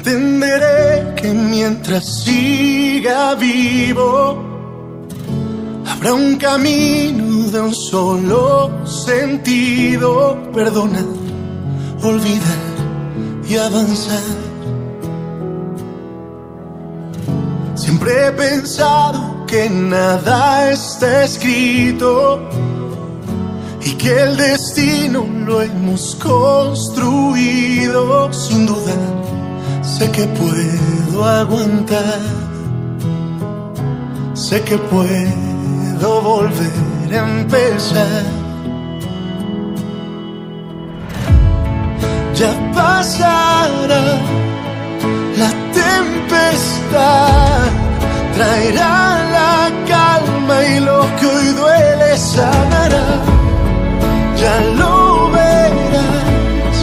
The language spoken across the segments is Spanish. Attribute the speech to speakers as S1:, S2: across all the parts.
S1: entenderé que mientras siga vivo, habrá un camino de un solo sentido. Perdonar, olvidar y avanzar. Siempre he pensado que nada está escrito y que el destino lo hemos construido sin duda. Sé que puedo aguantar, sé que puedo volver a empezar. Ya pasará la tempestad, traerá la calma y lo que hoy duele sanará. Ya lo verás,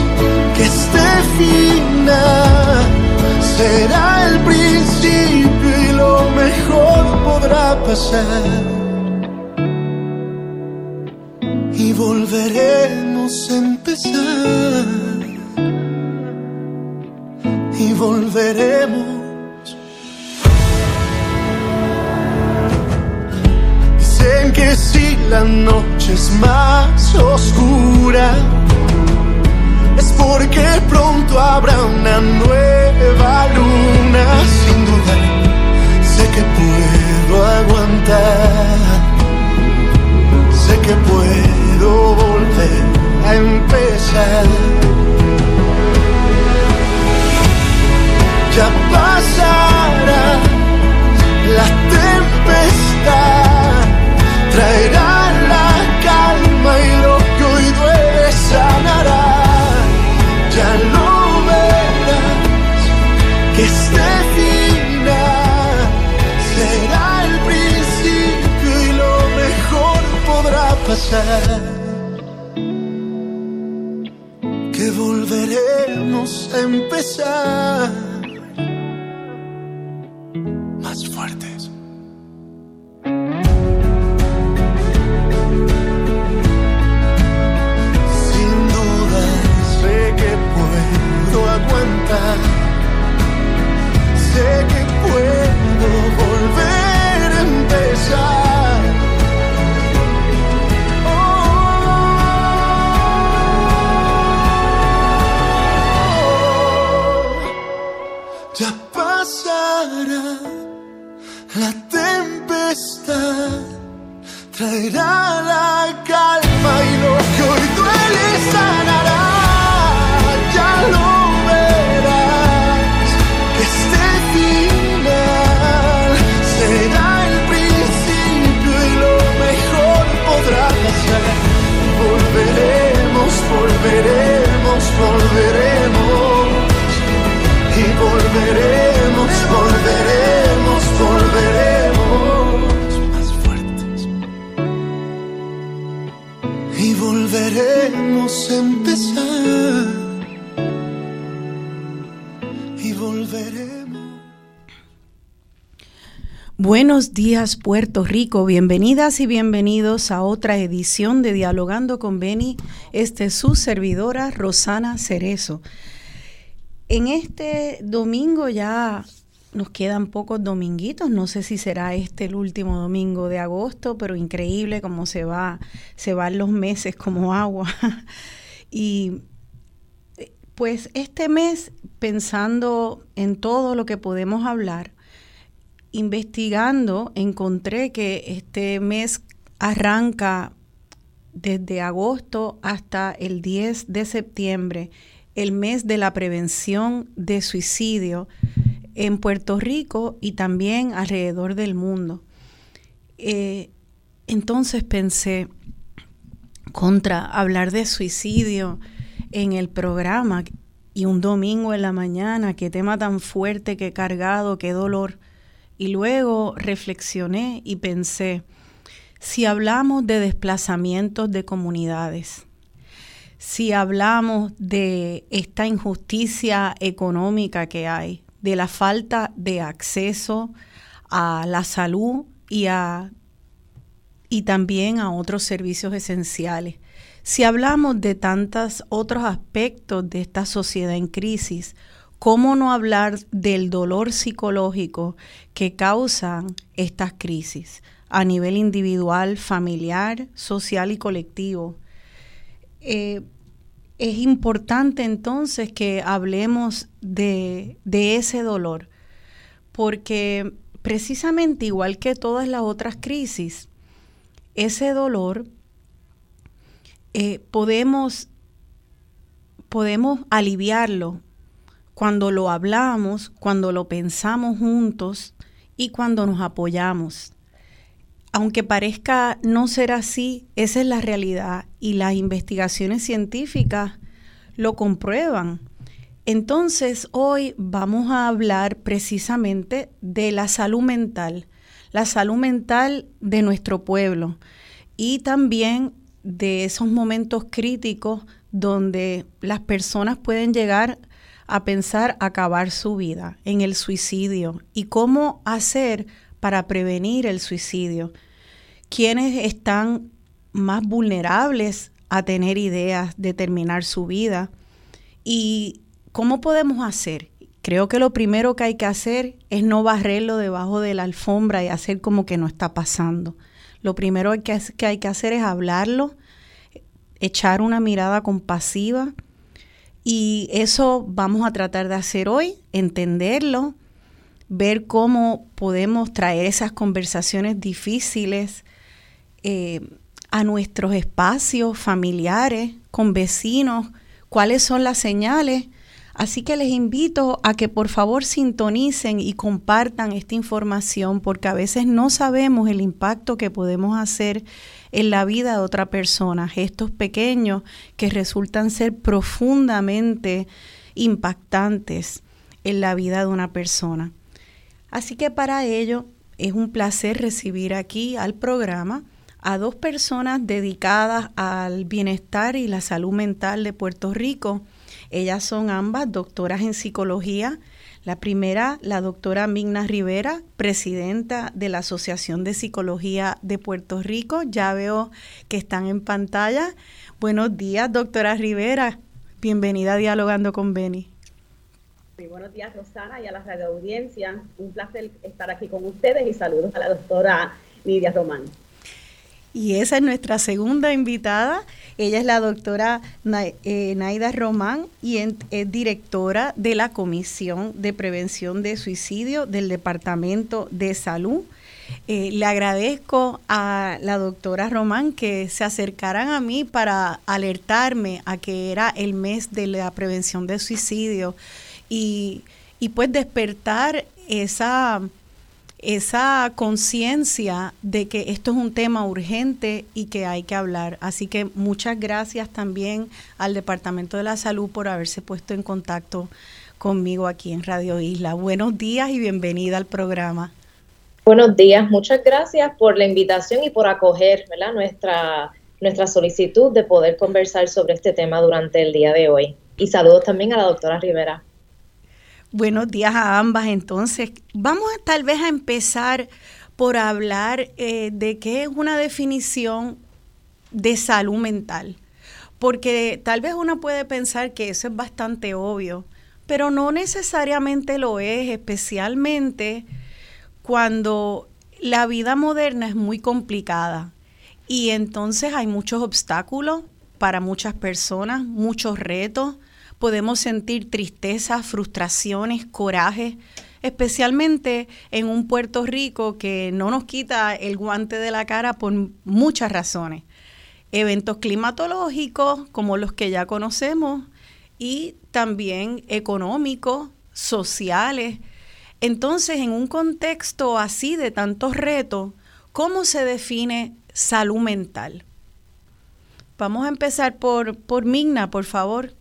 S1: que este final será el principio y lo mejor podrá pasar. Y volveremos a empezar. Y volveremos que si la noche es más oscura, es porque pronto habrá una nueva luna. Sin duda, sé que puedo aguantar, sé que puedo volver a empezar. Ya pasará la tempestad traerá que este final será el principio y lo mejor podrá pasar. Que volveremos a empezar.
S2: Buenos días Puerto Rico, bienvenidas y bienvenidos a otra edición de Dialogando con Beni. Este es su servidora Rosana Cerezo. En este domingo ya nos quedan pocos dominguitos, no sé si será este el último domingo de agosto, pero increíble cómo se va, se van los meses como agua. y pues este mes, pensando en todo lo que podemos hablar, investigando encontré que este mes arranca desde agosto hasta el 10 de septiembre, el mes de la prevención de suicidio en Puerto Rico y también alrededor del mundo. Eh, entonces pensé, contra hablar de suicidio en el programa y un domingo en la mañana, qué tema tan fuerte, qué cargado, qué dolor. Y luego reflexioné y pensé, si hablamos de desplazamientos de comunidades, si hablamos de esta injusticia económica que hay, de la falta de acceso a la salud y, a, y también a otros servicios esenciales, si hablamos de tantos otros aspectos de esta sociedad en crisis, ¿cómo no hablar del dolor psicológico que causan estas crisis a nivel individual, familiar, social y colectivo? Eh, es importante entonces que hablemos de, ese dolor, porque precisamente igual que todas las otras crisis, ese dolor eh, podemos, podemos aliviarlo cuando lo hablamos, cuando lo pensamos juntos y cuando nos apoyamos. Aunque parezca no ser así, esa es la realidad y las investigaciones científicas lo comprueban. Entonces, hoy vamos a hablar precisamente de la salud mental, la salud mental de nuestro pueblo y también de esos momentos críticos donde las personas pueden llegar a pensar acabar su vida, en el suicidio y cómo hacer para prevenir el suicidio. ¿Quiénes están más vulnerables a tener ideas de terminar su vida? ¿Y cómo podemos hacer? Creo que lo primero que hay que hacer es no barrerlo debajo de la alfombra y hacer como que no está pasando. Lo primero que hay que hacer es hablarlo, echar una mirada compasiva, y eso vamos a tratar de hacer hoy, entenderlo, ver cómo podemos traer esas conversaciones difíciles eh, a nuestros espacios familiares, con vecinos, cuáles son las señales. Así que les invito a que por favor sintonicen y compartan esta información porque a veces no sabemos el impacto que podemos hacer en la vida de otra persona, gestos pequeños que resultan ser profundamente impactantes en la vida de una persona. Así que para ello es un placer recibir aquí al programa a dos personas dedicadas al bienestar y la salud mental de Puerto Rico. Ellas son ambas doctoras en psicología la primera, la doctora Migna Rivera, presidenta de la Asociación de Psicología de Puerto Rico. Ya veo que están en pantalla. Buenos días, doctora Rivera. Bienvenida a Dialogando con Beni.
S3: Muy buenos días, Rosana, y a la radio audiencia. Un placer estar aquí con ustedes y saludos a la doctora Nidia Román.
S2: Y esa es nuestra segunda invitada. Ella es la doctora eh, Naida Román y es directora de la Comisión de Prevención de Suicidio del Departamento de Salud. Eh, le agradezco a la doctora Román que se acercaran a mí para alertarme a que era el mes de la prevención de suicidio y, y pues despertar esa esa conciencia de que esto es un tema urgente y que hay que hablar. Así que muchas gracias también al Departamento de la Salud por haberse puesto en contacto conmigo aquí en Radio Isla. Buenos días y bienvenida al programa.
S3: Buenos días, muchas gracias por la invitación y por acoger nuestra, nuestra solicitud de poder conversar sobre este tema durante el día de hoy. Y saludos también a la doctora Rivera.
S2: Buenos días a ambas. Entonces, vamos a, tal vez a empezar por hablar eh, de qué es una definición de salud mental. Porque tal vez uno puede pensar que eso es bastante obvio, pero no necesariamente lo es, especialmente cuando la vida moderna es muy complicada y entonces hay muchos obstáculos para muchas personas, muchos retos, podemos sentir tristeza, frustraciones, coraje, especialmente en un Puerto Rico que no nos quita el guante de la cara por muchas razones. Eventos climatológicos como los que ya conocemos y también económicos, sociales. Entonces, en un contexto así de tantos retos, ¿cómo se define salud mental? Vamos a empezar por, por Migna, por favor.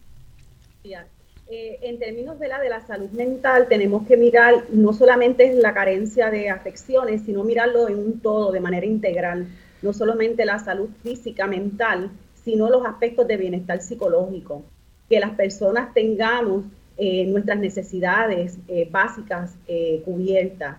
S3: Eh, en términos de la, de la salud mental, tenemos que mirar no solamente la carencia de afecciones, sino mirarlo en un todo, de manera integral. No solamente la salud física, mental, sino los aspectos de bienestar psicológico. Que las personas tengamos eh, nuestras necesidades eh, básicas cubiertas.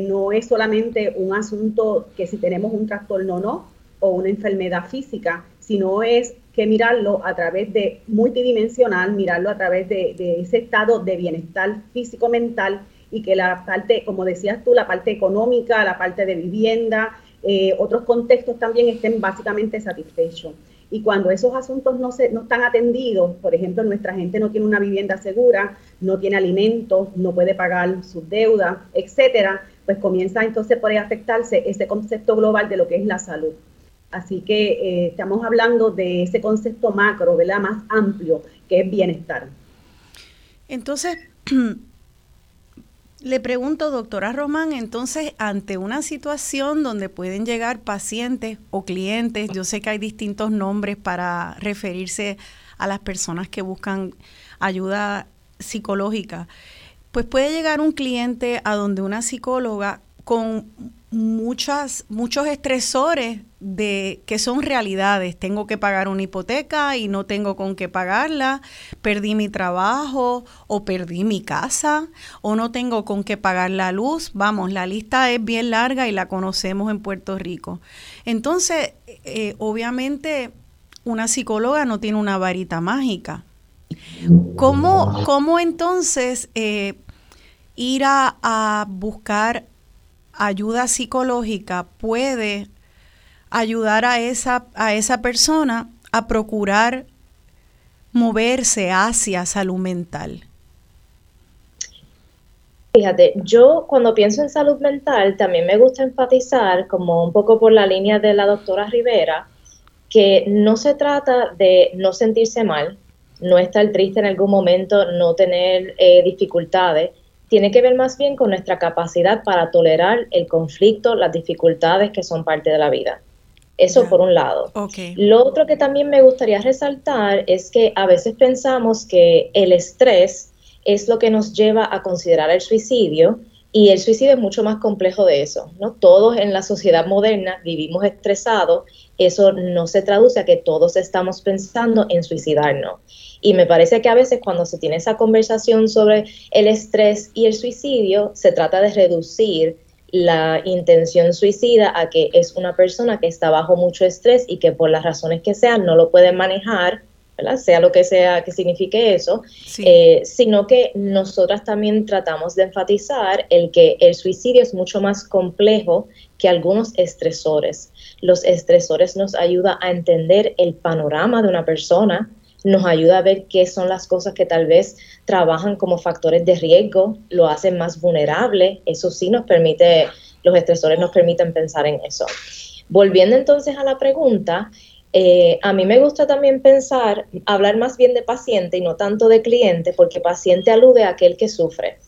S3: no es solamente un asunto que si tenemos un trastorno o no, o una enfermedad física, sino es que mirarlo a través de multidimensional, mirarlo a través de, ese estado de bienestar físico-mental y que la parte, como decías tú, la parte económica, la parte de vivienda, eh, otros contextos también estén básicamente satisfechos. Y cuando esos asuntos no, se, no están atendidos, por ejemplo, nuestra gente no tiene una vivienda segura, no tiene alimentos, no puede pagar sus deudas, etcétera, pues comienza entonces por afectarse ese concepto global de lo que es la salud. Así que eh, estamos hablando de ese concepto macro, ¿verdad? Más amplio, que es bienestar.
S2: Entonces, le pregunto, doctora Román, entonces, ante una situación donde pueden llegar pacientes o clientes, yo sé que hay distintos nombres para referirse a las personas que buscan ayuda psicológica, pues puede llegar un cliente a donde una psicóloga con muchas, muchos estresores de que son realidades. Tengo que pagar una hipoteca y no tengo con qué pagarla, perdí mi trabajo o perdí mi casa o no tengo con qué pagar la luz. Vamos, la lista es bien larga y la conocemos en Puerto Rico. Entonces, eh, obviamente, una psicóloga no tiene una varita mágica. ¿Cómo, cómo entonces eh, ir a, a buscar ayuda psicológica puede ayudar a esa, a esa persona a procurar moverse hacia salud mental?
S4: Fíjate, yo cuando pienso en salud mental también me gusta enfatizar, como un poco por la línea de la doctora Rivera, que no se trata de no sentirse mal, no estar triste en algún momento, no tener eh, dificultades, tiene que ver más bien con nuestra capacidad para tolerar el conflicto, las dificultades que son parte de la vida. Eso por un lado. Lo otro que también me gustaría resaltar es que a veces pensamos que el estrés es lo que nos lleva a considerar el suicidio y el suicidio es mucho más complejo de eso, ¿no? Todos en la sociedad moderna vivimos estresados, eso no se traduce a que todos estamos pensando en suicidarnos. Y me parece que a veces cuando se tiene esa conversación sobre el estrés y el suicidio, se trata de reducir la intención suicida a que es una persona que está bajo mucho estrés y que por las razones que sean no lo puede manejar, ¿verdad? sea lo que sea que signifique eso, eh, sino que nosotras también tratamos de enfatizar el que el suicidio es mucho más complejo que algunos estresores. Los estresores nos ayudan a entender el panorama de una persona, nos ayuda a ver qué son las cosas que tal vez trabajan como factores de riesgo, lo hacen más vulnerable, eso sí nos permite, los estresores nos permiten pensar en eso. Volviendo entonces a la pregunta, eh, a mí me gusta también pensar, hablar más bien de paciente y no tanto de cliente, porque paciente alude a aquel que sufre.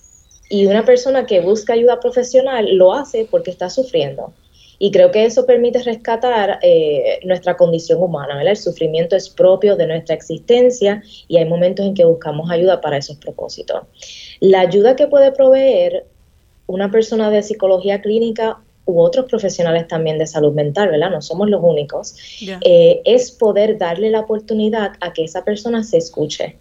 S4: Y una persona que busca ayuda profesional lo hace porque está sufriendo. Y creo que eso permite rescatar eh, nuestra condición humana, ¿verdad? El sufrimiento es propio de nuestra existencia y hay momentos en que buscamos ayuda para esos propósitos. La ayuda que puede proveer una persona de psicología clínica u otros profesionales también de salud mental, ¿verdad? No somos los únicos, eh, es poder darle la oportunidad a que esa persona se escuche.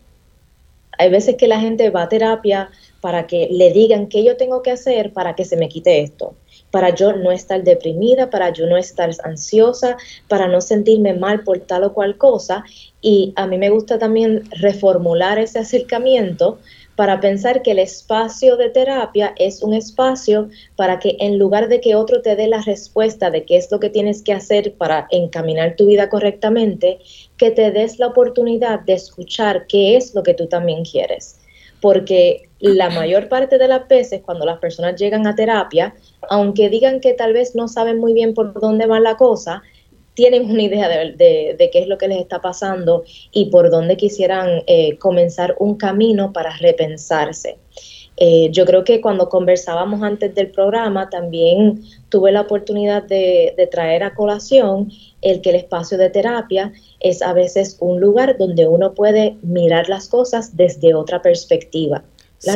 S4: Hay veces que la gente va a terapia para que le digan qué yo tengo que hacer para que se me quite esto para yo no estar deprimida, para yo no estar ansiosa, para no sentirme mal por tal o cual cosa. Y a mí me gusta también reformular ese acercamiento para pensar que el espacio de terapia es un espacio para que en lugar de que otro te dé la respuesta de qué es lo que tienes que hacer para encaminar tu vida correctamente, que te des la oportunidad de escuchar qué es lo que tú también quieres. Porque la mayor parte de las veces cuando las personas llegan a terapia, aunque digan que tal vez no saben muy bien por dónde va la cosa, tienen una idea de, qué es lo que les está pasando y por dónde quisieran eh, comenzar un camino para repensarse. Eh, yo creo que cuando conversábamos antes del programa también tuve la oportunidad de, traer a colación el que el espacio de terapia es a veces un lugar donde uno puede mirar las cosas desde otra perspectiva.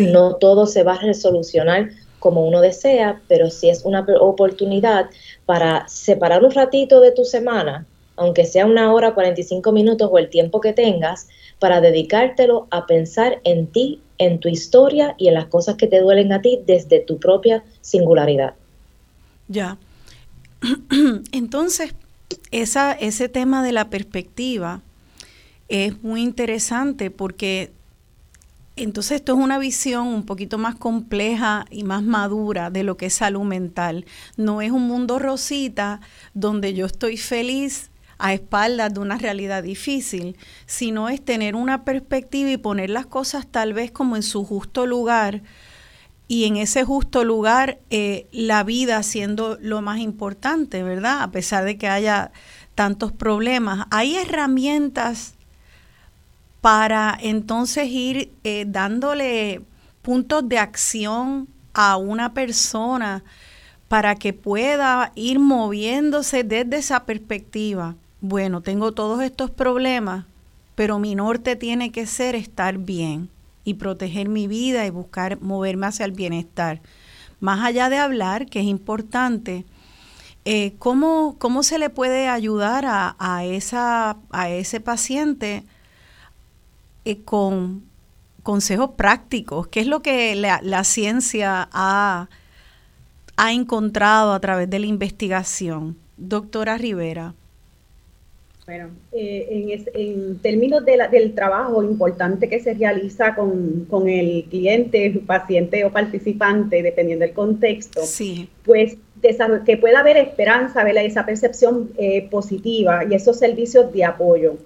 S4: No todo se va a resolucionar como uno desea, pero sí es una oportunidad para separar un ratito de tu semana, aunque sea una hora, 45 minutos o el tiempo que tengas, para dedicártelo a pensar en ti en tu historia y en las cosas que te duelen a ti desde tu propia singularidad.
S2: Ya. Entonces, esa, ese tema de la perspectiva es muy interesante porque entonces esto es una visión un poquito más compleja y más madura de lo que es salud mental. No es un mundo rosita donde yo estoy feliz a espaldas de una realidad difícil, sino es tener una perspectiva y poner las cosas tal vez como en su justo lugar y en ese justo lugar eh, la vida siendo lo más importante, ¿verdad? A pesar de que haya tantos problemas. Hay herramientas para entonces ir eh, dándole puntos de acción a una persona para que pueda ir moviéndose desde esa perspectiva. Bueno, tengo todos estos problemas, pero mi norte tiene que ser estar bien y proteger mi vida y buscar moverme hacia el bienestar. Más allá de hablar, que es importante, eh, ¿cómo, ¿cómo, se le puede ayudar a, a, esa, a ese paciente eh, con consejos prácticos, ¿qué es lo que la, ciencia ha, ha, encontrado a través de la investigación? Doctora Rivera.
S3: Bueno, eh, en, términos del trabajo importante que se realiza con, el cliente, paciente o participante, dependiendo del contexto,
S2: sí.
S3: pues que pueda haber esperanza, esa percepción eh, positiva y esos servicios de apoyo.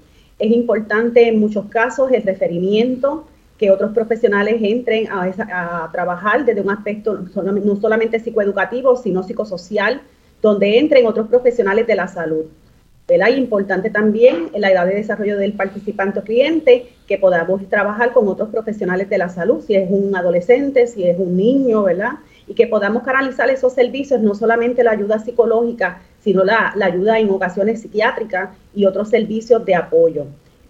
S3: Es importante en muchos casos el referimiento, que otros profesionales entren a, trabajar desde un aspecto no solamente psicoeducativo, sino psicosocial, donde entren otros profesionales de la salud. Es importante también en la edad de desarrollo del participante o cliente que podamos trabajar con otros profesionales de la salud, si es un adolescente, si es un niño, ¿verdad? Y que podamos canalizar esos servicios, no solamente la ayuda psicológica, sino la, ayuda en ocasiones psiquiátricas y otros servicios de apoyo.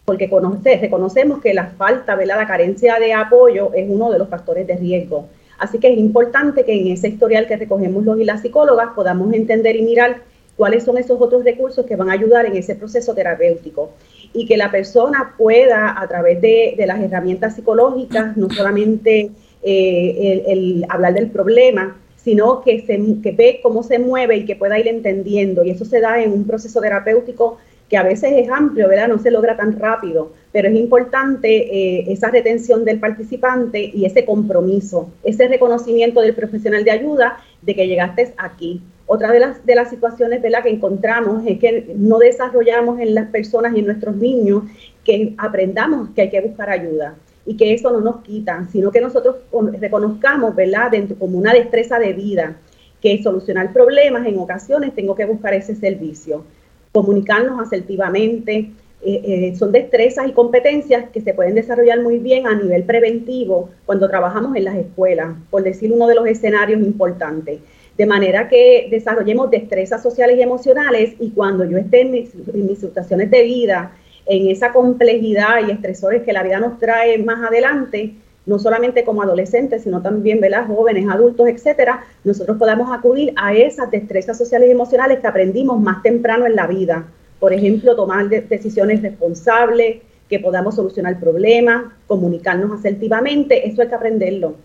S3: Porque conoce, reconocemos que la falta, la carencia de apoyo es uno de los factores de riesgo. Así que es importante que en ese historial que recogemos los y las psicólogas podamos entender y mirar cuáles son esos otros recursos que van a ayudar en ese proceso terapéutico y que la persona pueda, a través de, las herramientas psicológicas, no solamente eh, el, hablar del problema, sino que, se, que ve cómo se mueve y que pueda ir entendiendo. Y eso se da en un proceso terapéutico que a veces es amplio, ¿verdad? No se logra tan rápido, pero es importante eh, esa retención del participante y ese compromiso, ese reconocimiento del profesional de ayuda de que llegaste aquí. Otra de las, de las situaciones ¿verdad? que encontramos es que no desarrollamos en las personas y en nuestros niños que aprendamos que hay que buscar ayuda y que eso no nos quita, sino que nosotros reconozcamos, ¿verdad?, como una destreza de vida, que solucionar problemas en ocasiones tengo que buscar ese servicio, comunicarnos asertivamente, eh, eh, son destrezas y competencias que se pueden desarrollar muy bien a nivel preventivo cuando trabajamos en las escuelas, por decir uno de los escenarios importantes. De manera que desarrollemos destrezas sociales y emocionales y cuando yo esté en mis situaciones de vida, en esa complejidad y estresores que la vida nos trae más adelante, no solamente como adolescentes, sino también ¿verdad? jóvenes, adultos, etcétera, nosotros podamos acudir a esas destrezas sociales y emocionales que aprendimos más temprano en la vida. Por ejemplo, tomar decisiones responsables, que podamos solucionar problemas, comunicarnos asertivamente, eso hay que aprenderlo.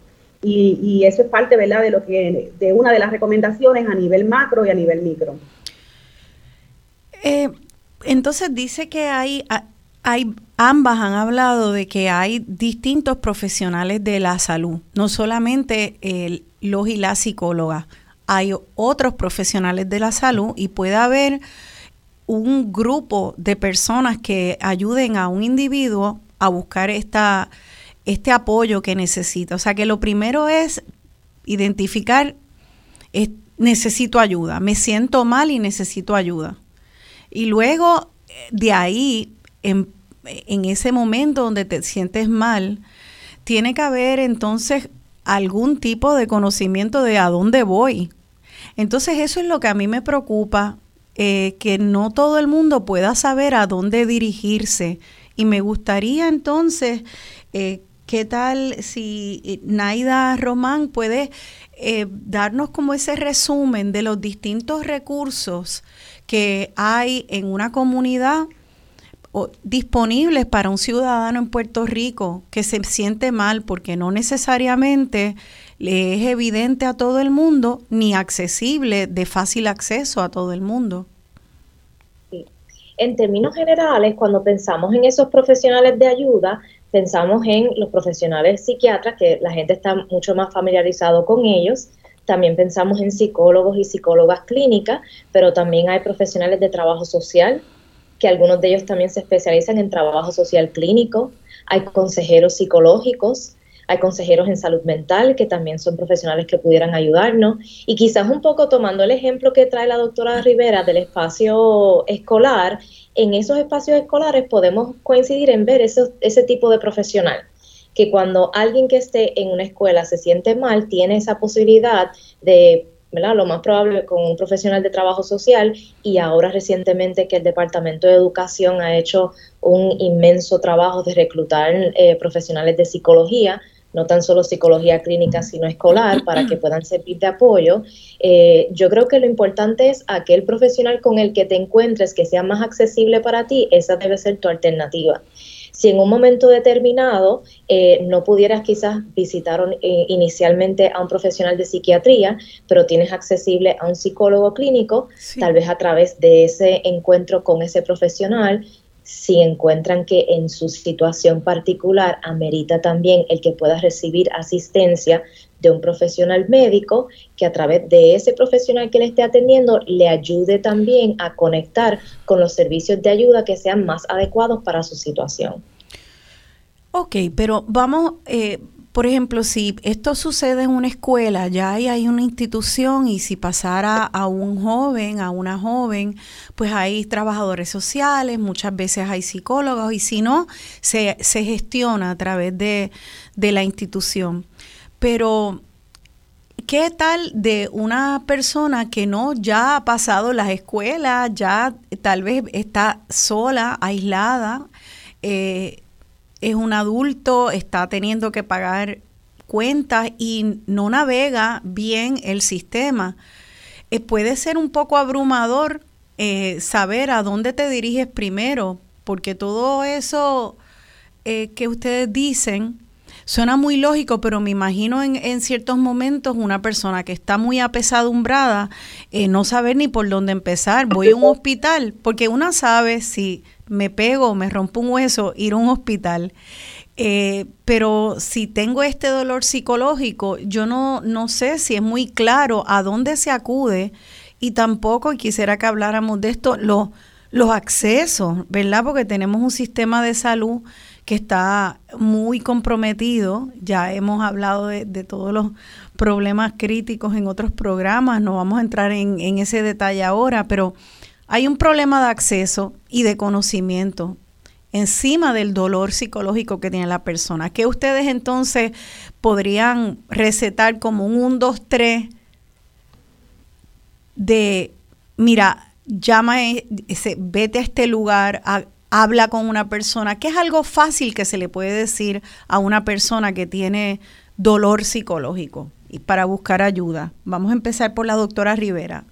S3: Y, eso es parte ¿verdad? de lo que de una de las recomendaciones a nivel macro y a nivel micro.
S2: Eh, entonces dice que hay, hay, ambas han hablado de que hay distintos profesionales de la salud, no solamente el, los y las psicólogas, hay otros profesionales de la salud y puede haber un grupo de personas que ayuden a un individuo a buscar esta, este apoyo que necesita. O sea que lo primero es identificar, necesito ayuda, me siento mal y necesito ayuda. Y luego de ahí, en, en ese momento donde te sientes mal, tiene que haber entonces algún tipo de conocimiento de a dónde voy. Entonces eso es lo que a mí me preocupa, eh, que no todo el mundo pueda saber a dónde dirigirse. Y me gustaría entonces, eh, ¿qué tal si eh, Naida Román puede darnos como ese resumen de los distintos recursos que hay en una comunidad disponibles para un ciudadano en Puerto Rico que se siente mal porque no necesariamente le es evidente a todo el mundo ni accesible de fácil acceso a todo el mundo.
S4: En términos generales, cuando pensamos en esos profesionales de ayuda, pensamos en los profesionales psiquiatras, que la gente está mucho más familiarizado con ellos. También pensamos en psicólogos y psicólogas clínicas, pero también hay profesionales de trabajo social, que algunos de ellos también se especializan en trabajo social clínico. Hay consejeros psicológicos, hay consejeros en salud mental que también son profesionales que pudieran ayudarnos. Y quizás un poco tomando el ejemplo que trae la doctora Rivera del espacio escolar, en esos espacios escolares podemos coincidir en ver ese tipo de profesional que cuando alguien que esté en una escuela se siente mal, tiene esa posibilidad de ¿verdad? Lo más probable con un profesional de trabajo social y ahora recientemente que el Departamento de Educación ha hecho un inmenso trabajo de reclutar eh, profesionales de psicología no tan solo psicología clínica, sino escolar, para que puedan servir de apoyo. Eh, yo creo que lo importante es aquel profesional con el que te encuentres que sea más accesible para ti, esa debe ser tu alternativa. Si en un momento determinado eh, no pudieras quizás visitar eh, inicialmente a un profesional de psiquiatría, pero tienes accesible a un psicólogo clínico, tal vez a través de ese encuentro con ese profesional, si encuentran que en su situación particular amerita también el que pueda recibir asistencia de un profesional médico que a través de ese profesional que le esté atendiendo le ayude también a conectar con los servicios de ayuda que sean más adecuados para su situación.
S2: Ok, pero vamos, eh, por ejemplo, si esto sucede en una escuela, ya hay, una institución y si pasara a un joven, a una joven, pues hay trabajadores sociales, muchas veces hay psicólogos y si no, se, gestiona a través de, de la institución. Pero ¿qué tal de una persona que no ya ha pasado las escuelas, ya tal vez está sola, aislada? Eh, es un adulto, está teniendo que pagar cuentas y no navega bien el sistema. Eh, puede ser un poco abrumador eh, saber a dónde te diriges primero, porque todo eso que ustedes dicen suena muy lógico, pero me imagino en, en, ciertos momentos una persona que está muy apesadumbrada, no saber ni por dónde empezar. Voy a un hospital, porque una sabe si me pego, me rompo un hueso, ir a un hospital. Eh, pero si tengo este dolor psicológico, yo no, no sé si es muy claro a dónde se acude y tampoco, quisiera que habláramos de esto, los, los accesos, ¿verdad? Porque tenemos un sistema de salud que está muy comprometido, ya hemos hablado de, todos los problemas críticos en otros programas, no vamos a entrar en, ese detalle ahora, pero hay un problema de acceso y de conocimiento encima del dolor psicológico que tiene la persona. ¿Qué ustedes entonces podrían recetar como un 1, 2, 3 de, mira, llama, ese, vete a este lugar, habla con una persona, que es algo fácil que se le puede decir a una persona que tiene dolor psicológico y para buscar ayuda. Vamos a empezar por la doctora Rivera.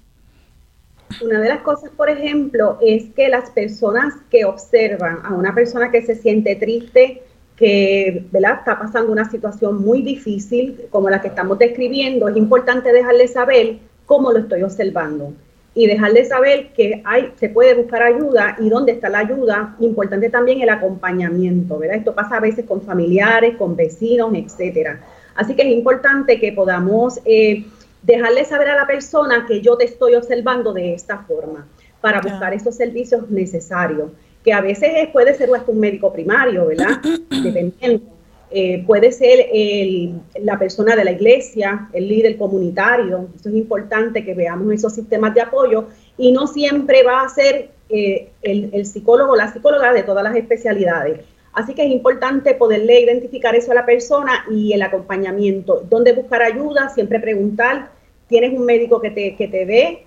S3: Una de las cosas, por ejemplo, es que las personas que observan a una persona que se siente triste, que ¿verdad? está pasando una situación muy difícil como la que estamos describiendo, es importante dejarle saber cómo lo estoy observando y dejarle saber que hay, se puede buscar ayuda y dónde está la ayuda. Importante también el acompañamiento, ¿verdad? Esto pasa a veces con familiares, con vecinos, etcétera. Así que es importante que podamos eh, dejarle saber a la persona que yo te estoy observando de esta forma para buscar esos servicios necesarios, que a veces puede ser un médico primario, ¿verdad? Dependiendo. Eh, puede ser la persona de la iglesia, el líder comunitario. Eso es importante que veamos esos sistemas de apoyo y no siempre va a ser eh, el, el psicólogo o la psicóloga de todas las especialidades. Así que es importante poderle identificar eso a la persona y el acompañamiento. ¿Dónde buscar ayuda? Siempre preguntar tienes un médico que te, que te ve,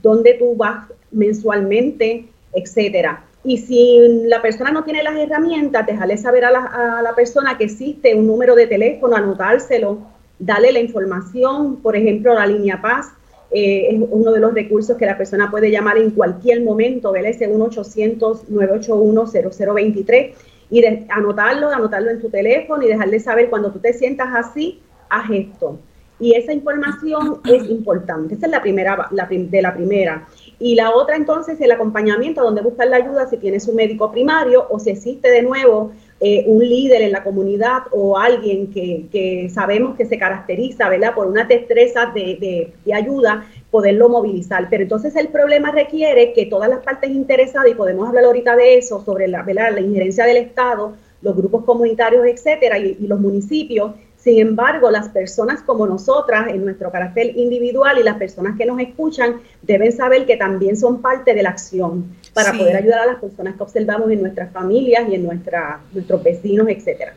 S3: dónde tú vas mensualmente, etcétera. Y si la persona no tiene las herramientas, déjale saber a la, persona que existe un número de teléfono, anotárselo, dale la información, por ejemplo, la línea Paz, eh, es uno de los recursos que la persona puede llamar en cualquier momento. Ese 1-800-981-0023 y anotarlo, anotarlo en tu teléfono y dejarle saber cuando tú te sientas así, haz esto y esa información es importante. Esa es la primera, la, de la primera. Y la otra entonces el acompañamiento, donde buscar la ayuda si tienes un médico primario o si existe de nuevo eh, un líder en la comunidad o alguien que, sabemos que se caracteriza, ¿verdad? Por una destreza de, de, ayuda, poderlo movilizar. Pero entonces el problema requiere que todas las partes interesadas, y podemos hablar ahorita de eso, sobre la, la injerencia del Estado, los grupos comunitarios, etcétera, y los municipios, sin embargo, las personas como nosotras, en nuestro carácter individual y las personas que nos escuchan, deben saber que también son parte de la acción para poder ayudar a las personas que observamos en nuestras familias y en nuestra, nuestros vecinos, etcétera.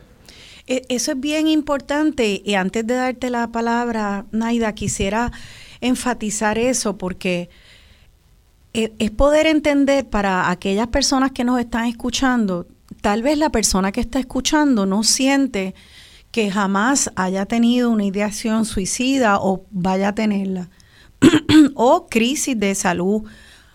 S2: E, eso es bien importante y antes de darte la palabra, Naida, quisiera enfatizar eso porque e, es poder entender para aquellas personas que nos están escuchando, tal vez la persona que está escuchando no siente que jamás haya tenido una ideación suicida o vaya a tenerla, o crisis de salud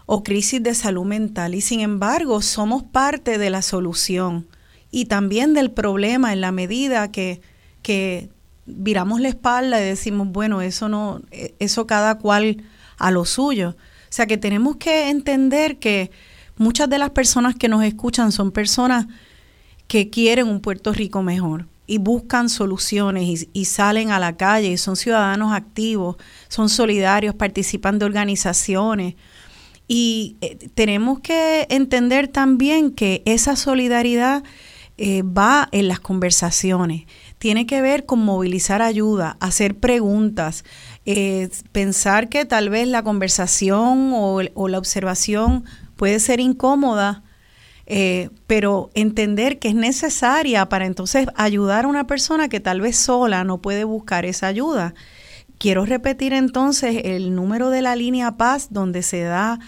S2: o crisis de salud mental. Y sin embargo, somos parte de la solución y también del problema en la medida que, que viramos la espalda y decimos, bueno, eso no, e, eso cada cual a lo suyo. O sea que tenemos que entender que muchas de las personas que nos escuchan son personas que quieren un Puerto Rico mejor y buscan soluciones y, salen a la calle y son ciudadanos activos, son solidarios, participan de organizaciones. Y eh, tenemos que entender también que esa solidaridad eh, va en las conversaciones. Tiene que ver con movilizar ayuda, hacer preguntas, eh, pensar que tal vez la conversación o, o la observación puede ser incómoda, eh, pero entender que es necesaria para entonces ayudar a una persona que tal vez sola no puede buscar esa ayuda. Quiero repetir entonces el número de la línea Paz donde se da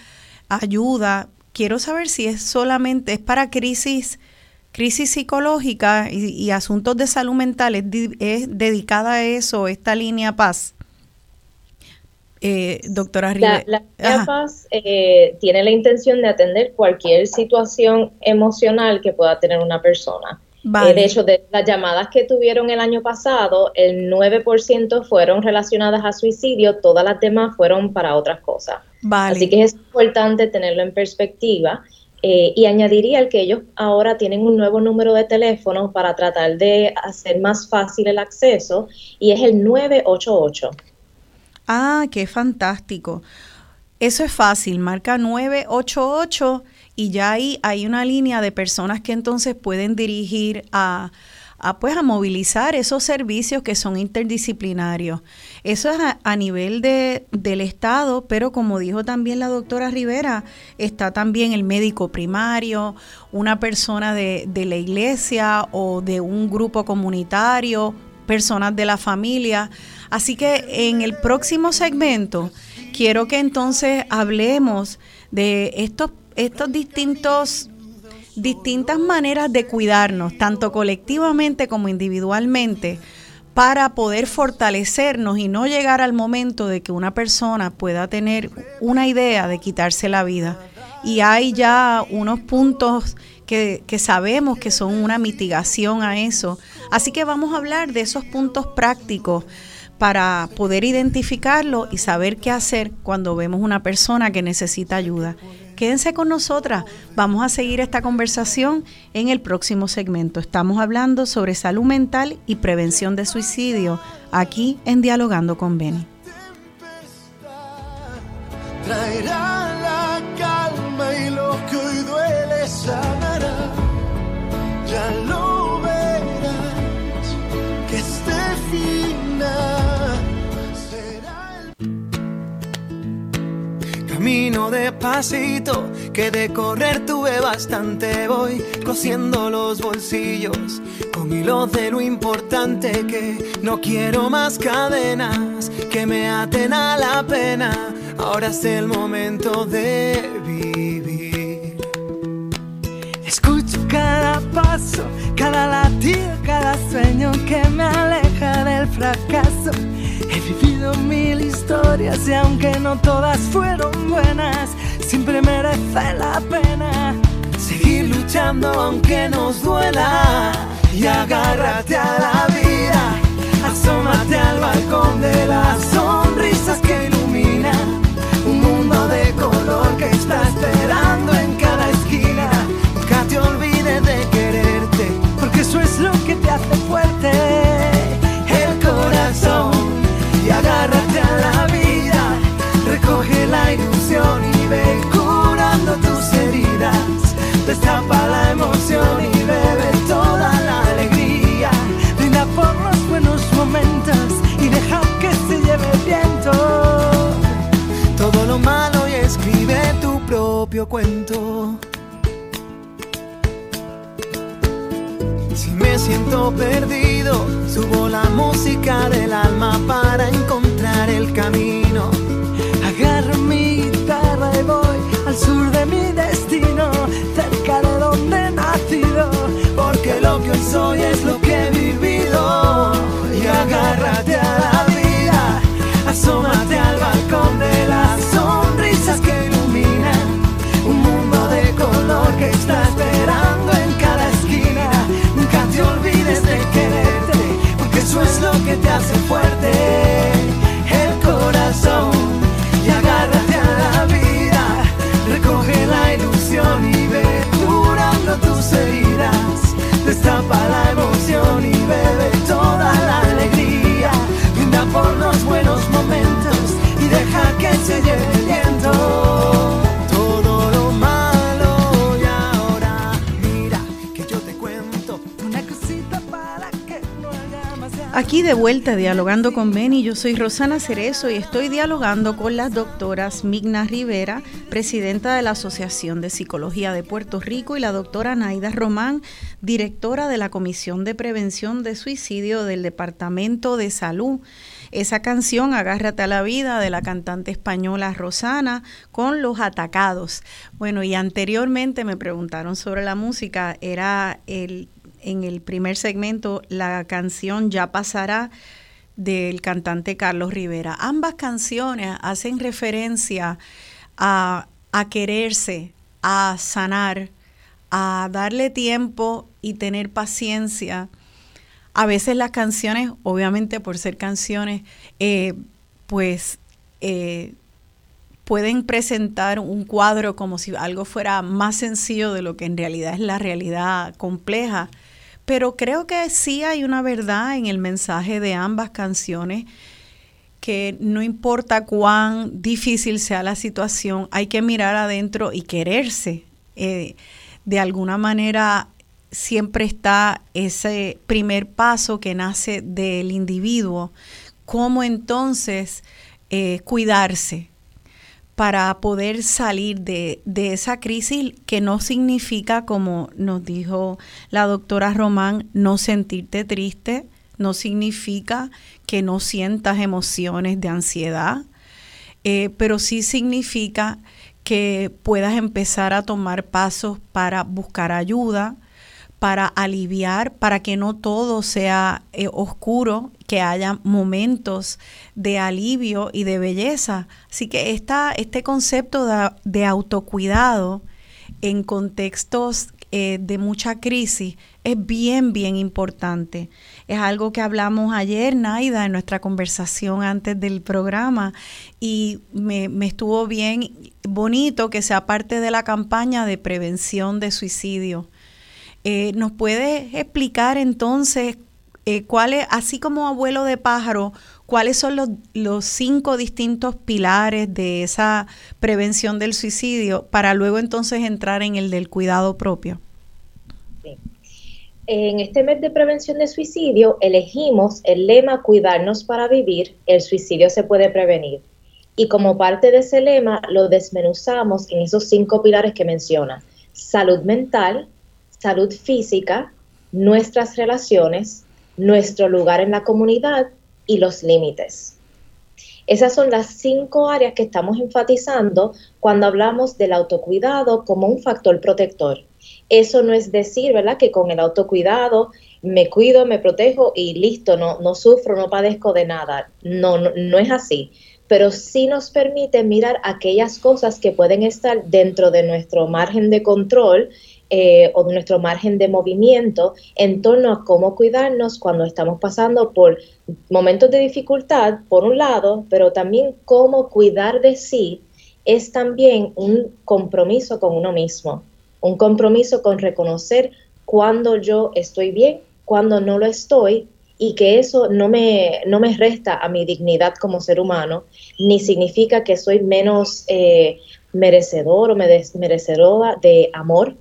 S2: ayuda. Quiero saber si es solamente, es para crisis, crisis psicológica y, asuntos de salud mental, es, es dedicada a eso esta línea Paz eh, doctora
S4: Rivera. La, la eh, tiene la intención de atender cualquier situación emocional que pueda tener una persona. Eh, de hecho, de las llamadas que tuvieron el año pasado, el 9% fueron relacionadas a suicidio, todas las demás fueron para otras cosas. Así que es importante tenerlo en perspectiva. Eh, y añadiría el que ellos ahora tienen un nuevo número de teléfono para tratar de hacer más fácil el acceso y es el 988.
S2: Ah, qué fantástico. Eso es fácil, marca 988 y ya ahí hay una línea de personas que entonces pueden dirigir a, pues a movilizar esos servicios que son interdisciplinarios. Eso es a, nivel de, del Estado, pero como dijo también la doctora Rivera, está también el médico primario, una persona de, de la iglesia o de un grupo comunitario, personas de la familia. Así que en el próximo segmento quiero que entonces hablemos de estos, estos distintos distintas maneras de cuidarnos, tanto colectivamente como individualmente, para poder fortalecernos y no llegar al momento de que una persona pueda tener una idea de quitarse la vida. Y hay ya unos puntos que, sabemos que son una mitigación a eso. Así que vamos a hablar de esos puntos prácticos para poder identificarlo y saber qué hacer cuando vemos una persona que necesita ayuda. Quédense con nosotras, vamos a seguir esta conversación en el próximo segmento. Estamos hablando sobre salud mental y prevención de suicidio aquí en Dialogando con Beni.
S1: Traerá la calma y lo que hoy duele sanará. Este Camino despacito, que de correr tuve bastante. Voy cosiendo los bolsillos con hilos de lo importante que no quiero más cadenas que me aten a la pena. Ahora es el momento de vivir. Cada paso, cada latido, cada sueño que me aleja del fracaso. He vivido mil historias y aunque no todas fueron buenas, siempre merece la pena seguir luchando aunque nos duela. Y agárrate a la vida, asómate al balcón de las sonrisas que iluminan un mundo de color lo que te hace fuerte. El corazón y agárrate a la vida, recoge la ilusión y ve curando tus heridas, destapa la emoción y bebe toda la alegría, brinda por los buenos momentos y deja que se lleve el viento. Todo lo malo y escribe tu propio cuento. Me siento perdido, subo la música del alma para encontrar el camino. Agarro mi guitarra y voy al sur de mi destino, cerca de donde he nacido, porque lo que hoy soy es lo que he vivido. Y agárrate a la vida, asómate al balcón eso es lo que te hace fuerte. El corazón y agárrate a la vida, recoge la ilusión y ve curando tus heridas. Destapa la emoción y bebe toda
S2: de vuelta dialogando con Beni, yo soy Rosana Cerezo y estoy dialogando con las doctoras Migna Rivera, presidenta de la Asociación de Psicología de Puerto Rico, y la doctora Naida Román, directora de la Comisión de Prevención de Suicidio del Departamento de Salud. Esa canción, Agárrate a la vida, de la cantante española Rosana, con Los Atacados. Bueno, y anteriormente me preguntaron sobre la música, era el en el primer segmento la canción Ya pasará del cantante Carlos Rivera. Ambas canciones hacen referencia a, a quererse, a sanar, a darle tiempo y tener paciencia. A veces las canciones, obviamente por ser canciones, eh, pues eh, pueden presentar un cuadro como si algo fuera más sencillo de lo que en realidad es la realidad compleja. Pero creo que sí hay una verdad en el mensaje de ambas canciones, que no importa cuán difícil sea la situación, hay que mirar adentro y quererse. Eh, de alguna manera siempre está ese primer paso que nace del individuo, cómo entonces eh, cuidarse para poder salir de, de, esa crisis que no significa, como nos dijo la doctora Román, no sentirte triste, no significa que no sientas emociones de ansiedad, eh, pero sí significa que puedas empezar a tomar pasos para buscar ayuda, para aliviar, para que no todo sea eh, oscuro, que haya momentos de alivio y de belleza. Así que esta, este concepto de, autocuidado en contextos eh, de mucha crisis es bien, bien importante. Es algo que hablamos ayer, Naida, en nuestra conversación antes del programa y me, me estuvo bien bonito que sea parte de la campaña de prevención de suicidio. Eh, ¿Nos puedes explicar entonces eh, cuáles, así como abuelo de pájaro, cuáles son los, cinco distintos pilares de esa prevención del suicidio para luego entonces entrar en el del cuidado propio?
S4: En este mes de prevención de suicidio elegimos el lema Cuidarnos para vivir, el suicidio se puede prevenir. Y como parte de ese lema lo desmenuzamos en esos cinco pilares que mencionas. Salud mental, salud física, nuestras relaciones, nuestro lugar en la comunidad y los límites. Esas son las cinco áreas que estamos enfatizando cuando hablamos del autocuidado como un factor protector. Eso no es decir, ¿verdad?, que con el autocuidado me cuido, me protejo y listo, no, no sufro, no padezco de nada. No, no, no es así. Pero sí nos permite mirar aquellas cosas que pueden estar dentro de nuestro margen de control eh, o de nuestro margen de movimiento en torno a cómo cuidarnos cuando estamos pasando por momentos de dificultad, por un lado, pero también cómo cuidar de sí es también un compromiso con uno mismo, un compromiso con reconocer cuando yo estoy bien, cuando no lo estoy y que eso no me, no me resta a mi dignidad como ser humano, ni significa que soy menos eh, merecedor o merecedora de amor,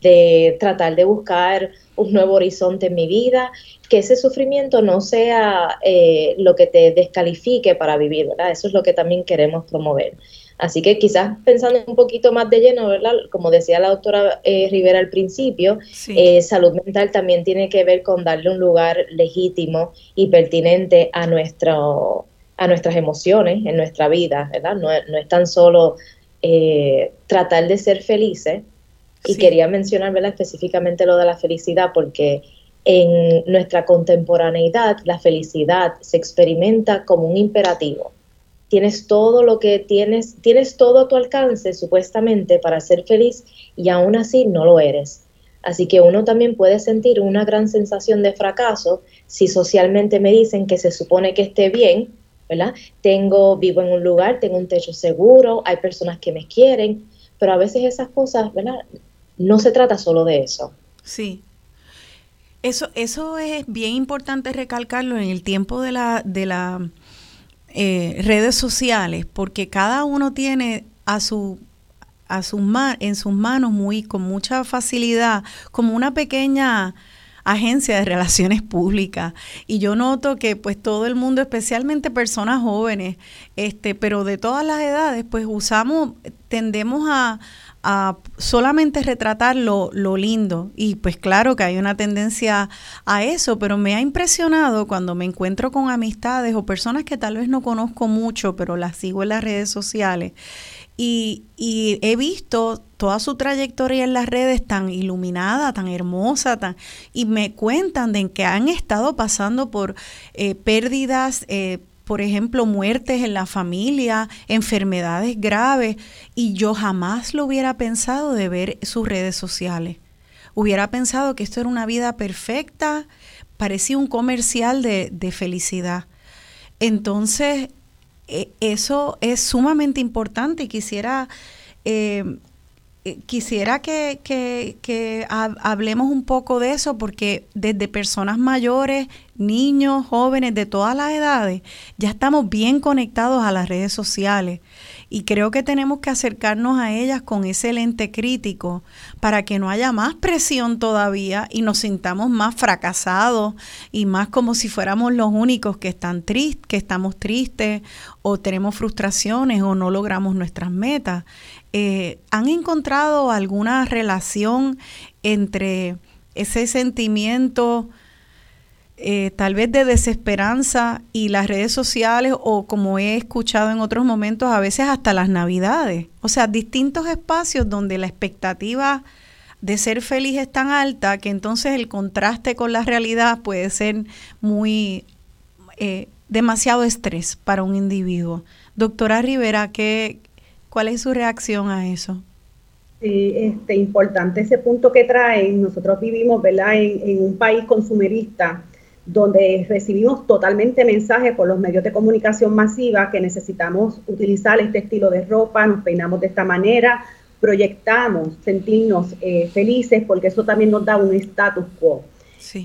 S4: de tratar de buscar un nuevo horizonte en mi vida, que ese sufrimiento no sea eh, lo que te descalifique para vivir, ¿verdad? Eso es lo que también queremos promover. Así que quizás pensando un poquito más de lleno, ¿verdad? Como decía la doctora eh, Rivera al principio, eh, salud mental también tiene que ver con darle un lugar legítimo y pertinente a, nuestro, a nuestras emociones en nuestra vida, ¿verdad? No, es tan solo eh, tratar de ser felices. Y quería mencionar ¿verdad? específicamente lo de la felicidad porque en nuestra contemporaneidad la felicidad se experimenta como un imperativo tienes todo lo que tienes, tienes todo a tu alcance supuestamente para ser feliz y aún así no lo eres. Así que uno también puede sentir una gran sensación de fracaso si socialmente me dicen que se supone que esté bien, ¿verdad? Tengo, vivo en un lugar, tengo un techo seguro, hay personas que me quieren, pero a veces esas cosas, ¿verdad? No se trata solo de eso.
S2: Sí. Eso, eso es bien importante recalcarlo en el tiempo de la, de la eh, redes sociales, porque cada uno tiene a su a sus en sus manos muy con mucha facilidad como una pequeña agencia de relaciones públicas y yo noto que pues todo el mundo especialmente personas jóvenes este pero de todas las edades pues usamos tendemos a, a solamente retratar lo, lindo. Y pues claro que hay una tendencia a eso, pero me ha impresionado cuando me encuentro con amistades o personas que tal vez no conozco mucho, pero las sigo en las redes sociales. Y, y he visto toda su trayectoria en las redes tan iluminada, tan hermosa, tan, y me cuentan de que han estado pasando por eh, pérdidas, eh, por ejemplo, muertes en la familia, enfermedades graves, y yo jamás lo hubiera pensado de ver sus redes sociales. Hubiera pensado que esto era una vida perfecta, parecía un comercial de, felicidad. Entonces, e, eso es sumamente importante y quisiera eh, quisiera que, que, hablemos un poco de eso porque desde personas mayores, niños, jóvenes, de todas las edades, ya estamos bien conectados a las redes sociales y creo que tenemos que acercarnos a ellas con ese lente crítico para que no haya más presión todavía y nos sintamos más fracasados y más como si fuéramos los únicos que están tristes, que estamos tristes o tenemos frustraciones o no logramos nuestras metas. Eh, ¿han encontrado alguna relación entre ese sentimiento eh, tal vez de desesperanza y las redes sociales o como he escuchado en otros momentos, a veces hasta las navidades? O sea, distintos espacios donde la expectativa de ser feliz es tan alta que entonces el contraste con la realidad puede ser muy eh, demasiado estrés para un individuo. Doctora Rivera, ¿qué, ¿Cuál es su reacción a eso?
S3: Sí, este, importante ese punto que traen. Nosotros vivimos ¿verdad? En, un país consumerista donde recibimos totalmente mensajes por los medios de comunicación masiva que necesitamos utilizar este estilo de ropa, nos peinamos de esta manera, proyectamos sentirnos eh, felices porque eso también nos da un status quo.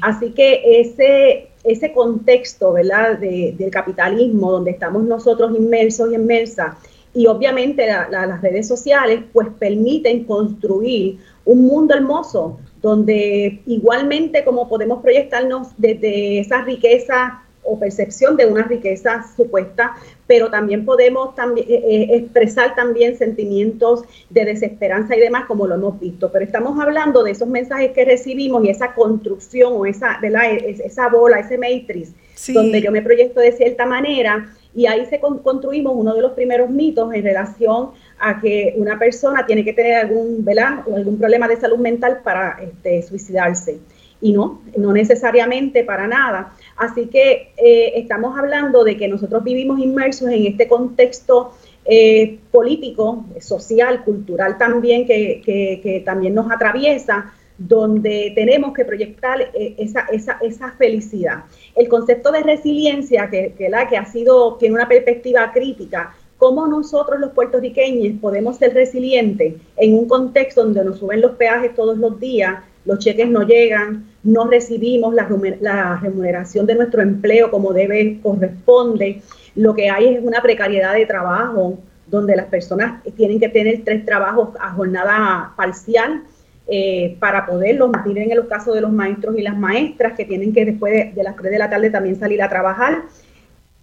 S3: Así que ese, ese contexto ¿verdad? del capitalismo donde estamos nosotros inmersos y inmersas y obviamente las redes sociales pues permiten construir un mundo hermoso donde igualmente como podemos proyectarnos desde esa riqueza o percepción de una riqueza supuesta, pero también podemos también, eh, eh, expresar también sentimientos de desesperanza y demás, como lo hemos visto. Pero estamos hablando de esos mensajes que recibimos y esa construcción o esa, e, esa bola, ese matrix, donde yo me proyecto de cierta manera y ahí se construimos uno de los primeros mitos en relación a que una persona tiene que tener algún, algún problema de salud mental para este, suicidarse. Y no, no necesariamente para nada. Así que eh, estamos hablando de que nosotros vivimos inmersos en este contexto eh, político, social, cultural también, que, que también nos atraviesa, donde tenemos que proyectar eh, esa, esa, esa, felicidad. El concepto de resiliencia, que, que, la, que ha sido, tiene una perspectiva crítica, cómo nosotros los puertorriqueños podemos ser resilientes en un contexto donde nos suben los peajes todos los días, los cheques no llegan, no recibimos la, la remuneración de nuestro empleo como debe, corresponde, lo que hay es una precariedad de trabajo, donde las personas tienen que tener tres trabajos a jornada parcial, eh, para poderlos, miren en los casos de los maestros y las maestras que tienen que después de, las 3 de la tarde también salir a trabajar.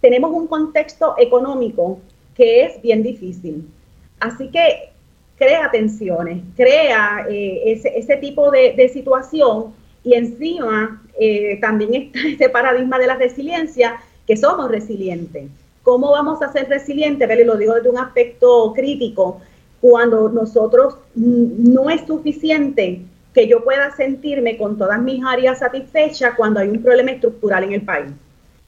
S3: Tenemos un contexto económico que es bien difícil. Así que crea tensiones, crea eh, ese, ese, tipo de, de, situación y encima eh, también está ese paradigma de la resiliencia, que somos resilientes. ¿Cómo vamos a ser resilientes? Y lo digo desde un aspecto crítico, cuando nosotros no es suficiente que yo pueda sentirme con todas mis áreas satisfechas cuando hay un problema estructural en el país.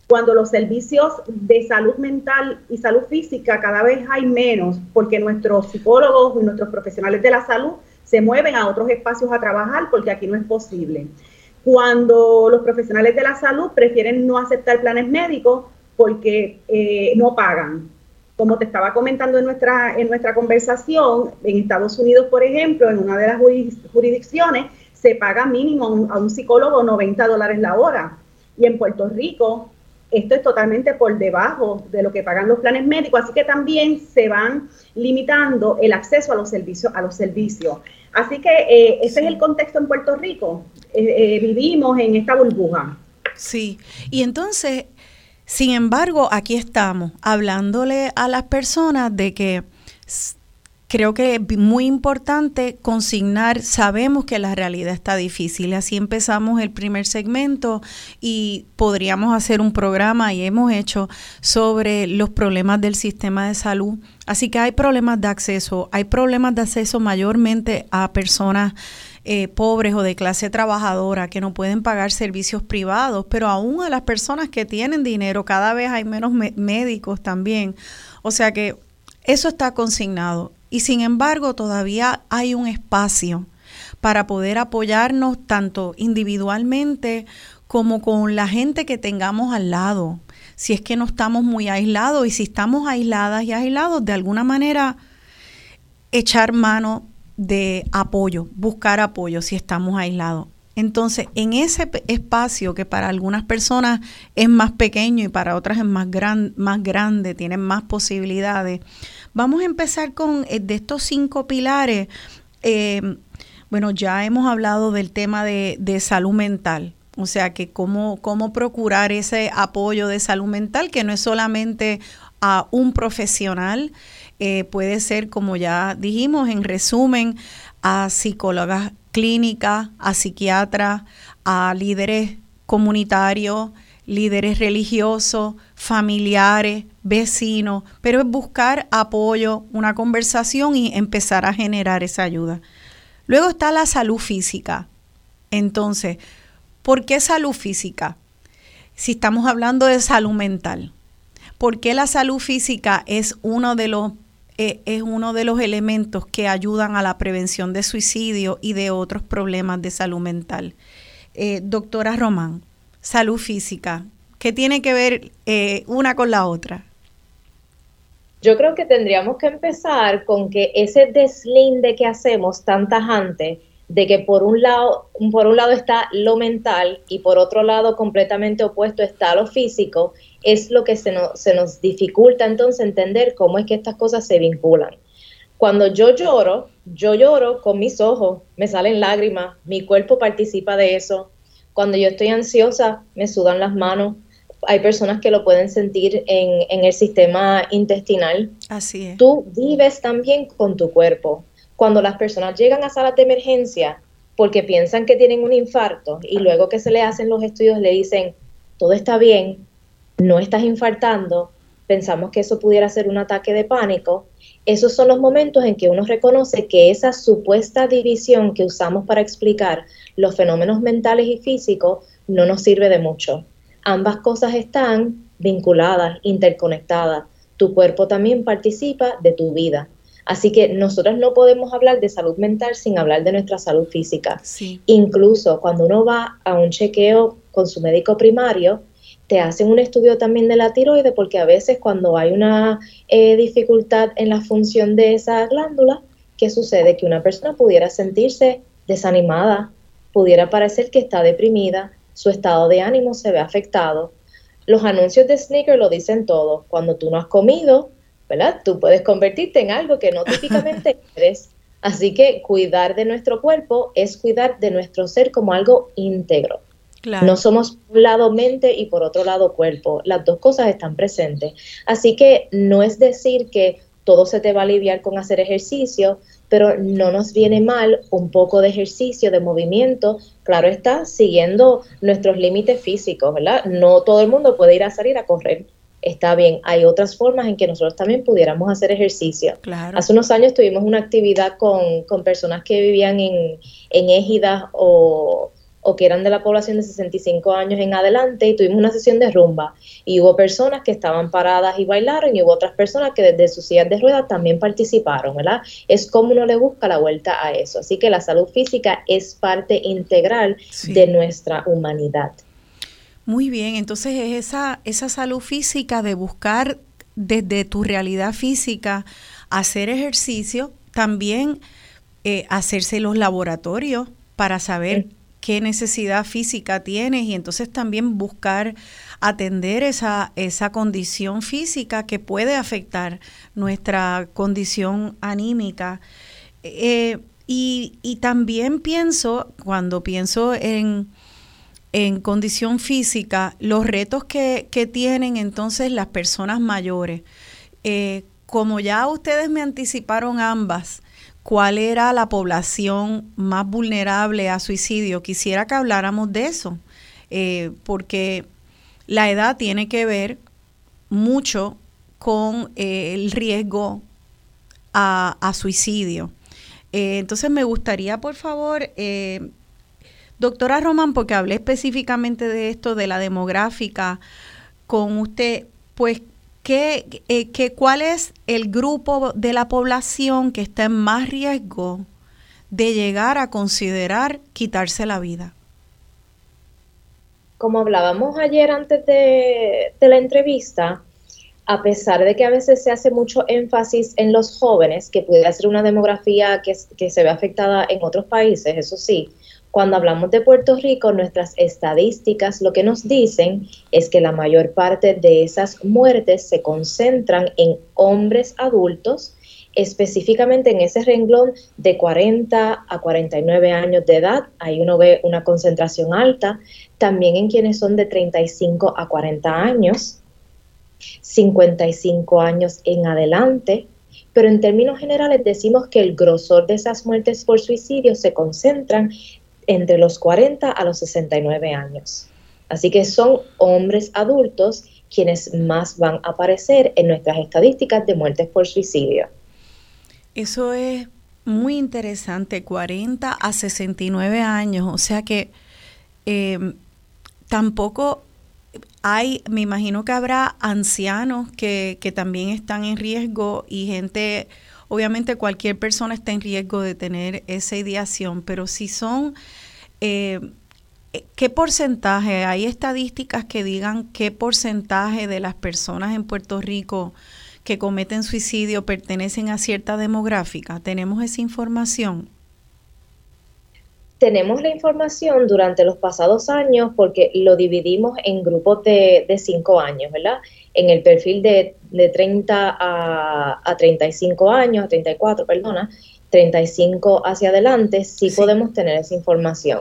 S3: Cuando los servicios de salud mental y salud física cada vez hay menos, porque nuestros psicólogos y nuestros profesionales de la salud se mueven a otros espacios a trabajar porque aquí no es posible. Cuando los profesionales de la salud prefieren no aceptar planes médicos porque eh, no pagan, como te estaba comentando en nuestra, en nuestra conversación, en Estados Unidos, por ejemplo, en una de las jurisdicciones, se paga mínimo a un psicólogo 90 dólares la hora. Y en Puerto Rico, esto es totalmente por debajo de lo que pagan los planes médicos, así que también se van limitando el acceso a los servicios. A los servicios. Así que eh, ese es el contexto en Puerto Rico. Eh, eh, vivimos en esta burbuja.
S2: Sí, y entonces sin embargo, aquí estamos hablándole a las personas de que creo que es muy importante consignar, sabemos que la realidad está difícil, así empezamos el primer segmento y podríamos hacer un programa y hemos hecho sobre los problemas del sistema de salud. Así que hay problemas de acceso, hay problemas de acceso mayormente a personas eh, pobres o de clase trabajadora que no pueden pagar servicios privados, pero aún a las personas que tienen dinero, cada vez hay menos médicos también. O sea que eso está consignado. Y sin embargo, todavía hay un espacio para poder apoyarnos tanto individualmente como con la gente que tengamos al lado. Si es que no estamos muy aislados y si estamos aisladas y aislados, de alguna manera echar mano de apoyo, buscar apoyo si estamos aislados. Entonces, en ese espacio que para algunas personas es más pequeño y para otras es más, gran, más grande, tienen más posibilidades, vamos a empezar con eh, de estos cinco pilares. Eh, bueno, ya hemos hablado del tema de, de salud mental, o sea, que cómo, cómo procurar ese apoyo de salud mental, que no es solamente a un profesional, eh, puede ser, como ya dijimos, en resumen, a psicólogas clínicas, a psiquiatras, a líderes comunitarios, líderes religiosos, familiares, vecinos, pero es buscar apoyo, una conversación y empezar a generar esa ayuda. Luego está la salud física. Entonces, ¿por qué salud física? Si estamos hablando de salud mental, ¿por qué la salud física es uno de los eh, es uno de los elementos que ayudan a la prevención de suicidio y de otros problemas de salud mental. Eh, doctora Román, salud física, ¿qué tiene que ver eh, una con la otra?
S4: Yo creo que tendríamos que empezar con que ese deslinde que hacemos tan tajante de que por un lado, por un lado está lo mental y por otro lado completamente opuesto está lo físico, es lo que se, se nos dificulta entonces entender cómo es que estas cosas se vinculan. Cuando yo lloro, yo lloro con mis ojos, me salen lágrimas, mi cuerpo participa de eso. Cuando yo estoy ansiosa, me sudan las manos. Hay personas que lo pueden sentir en, en el sistema intestinal.
S2: Así es.
S4: Tú vives también con tu cuerpo cuando las personas llegan a salas de emergencia porque piensan que tienen un infarto y luego que se le hacen los estudios le dicen, todo está bien, no estás infartando, pensamos que eso pudiera ser un ataque de pánico, esos son los momentos en que uno reconoce que esa supuesta división que usamos para explicar los fenómenos mentales y físicos no nos sirve de mucho. Ambas cosas están vinculadas, interconectadas. Tu cuerpo también participa de tu vida. Así que nosotros no podemos hablar de salud mental sin hablar de nuestra salud física. Incluso cuando uno va a un chequeo con su médico primario, te hacen un estudio también de la tiroide porque a veces cuando hay una eh, dificultad en la función de esa glándula, ¿qué sucede? Que una persona pudiera sentirse desanimada, pudiera parecer que está deprimida, su estado de ánimo se ve afectado. Los anuncios de sneaker lo dicen todo. Cuando tú no has comido, ¿verdad? Tú puedes convertirte en algo que no típicamente eres. Así que cuidar de nuestro cuerpo es cuidar de nuestro ser como algo íntegro. No somos un lado mente y por otro lado cuerpo. Las dos cosas están presentes. Así que no es decir que todo se te va a aliviar con hacer ejercicio, pero no nos viene mal un poco de ejercicio, de movimiento, claro está, siguiendo nuestros límites físicos, ¿verdad? No todo el mundo puede ir a salir a correr. Está bien, hay otras formas en que nosotros también pudiéramos hacer ejercicio. Hace unos años tuvimos una actividad con, con personas que vivían en, en égidas o o que eran de la población de 65 años en adelante y tuvimos una sesión de rumba y hubo personas que estaban paradas y bailaron y hubo otras personas que desde sus sillas de ruedas también participaron, ¿verdad? Es como uno le busca la vuelta a eso. Así que la salud física es parte integral de nuestra humanidad.
S2: Muy bien, entonces es esa, esa salud física de buscar desde tu realidad física hacer ejercicio, también eh, hacerse los laboratorios para saber qué necesidad física tienes y entonces también buscar atender esa, esa condición física que puede afectar nuestra condición anímica. Eh, y, también pienso, cuando pienso en, en condición física, los retos que, tienen entonces las personas mayores. Eh, como ya ustedes me anticiparon ambas, cuál era la población más vulnerable a suicidio. Quisiera que habláramos de eso, eh, porque la edad tiene que ver mucho con eh, el riesgo a, suicidio. Eh, entonces me gustaría, por favor, doctora Román, porque hablé específicamente de esto, de la demográfica, con usted, pues ¿Qué, eh, ¿Cuál es el grupo de la población que está en más riesgo de llegar a considerar quitarse la vida?
S4: Como hablábamos ayer antes de, la entrevista, a pesar de que a veces se hace mucho énfasis en los jóvenes, que puede ser una demografía que, que se ve afectada en otros países, eso sí, cuando hablamos de Puerto Rico, nuestras estadísticas lo que nos dicen es que la mayor parte de esas muertes se concentran en hombres adultos, específicamente en ese renglón de 40 a 49 años de edad. Ahí uno ve una concentración alta. También en quienes son de 35 a 40 años, 55 años en adelante, pero en términos generales decimos que el grosor de esas muertes por suicidio se concentran entre los 40 a los 69 años. Así que son hombres adultos quienes más van a aparecer en nuestras estadísticas de muertes por suicidio.
S2: Eso es muy interesante, 40 a 69 años, o sea que em, tampoco hay, me imagino que habrá ancianos que, que también están en riesgo y gente Obviamente cualquier persona está en riesgo de tener esa ideación, pero si son, eh, ¿qué porcentaje? ¿Hay estadísticas que digan qué porcentaje de las personas en Puerto Rico que cometen suicidio pertenecen a cierta demográfica? ¿Tenemos esa información?
S4: Tenemos la información durante los pasados años porque lo dividimos en grupos de, de cinco años, ¿verdad? En el perfil de de 30 a, a 35 años, a 34, perdona, 35 hacia adelante, sí, podemos tener esa información.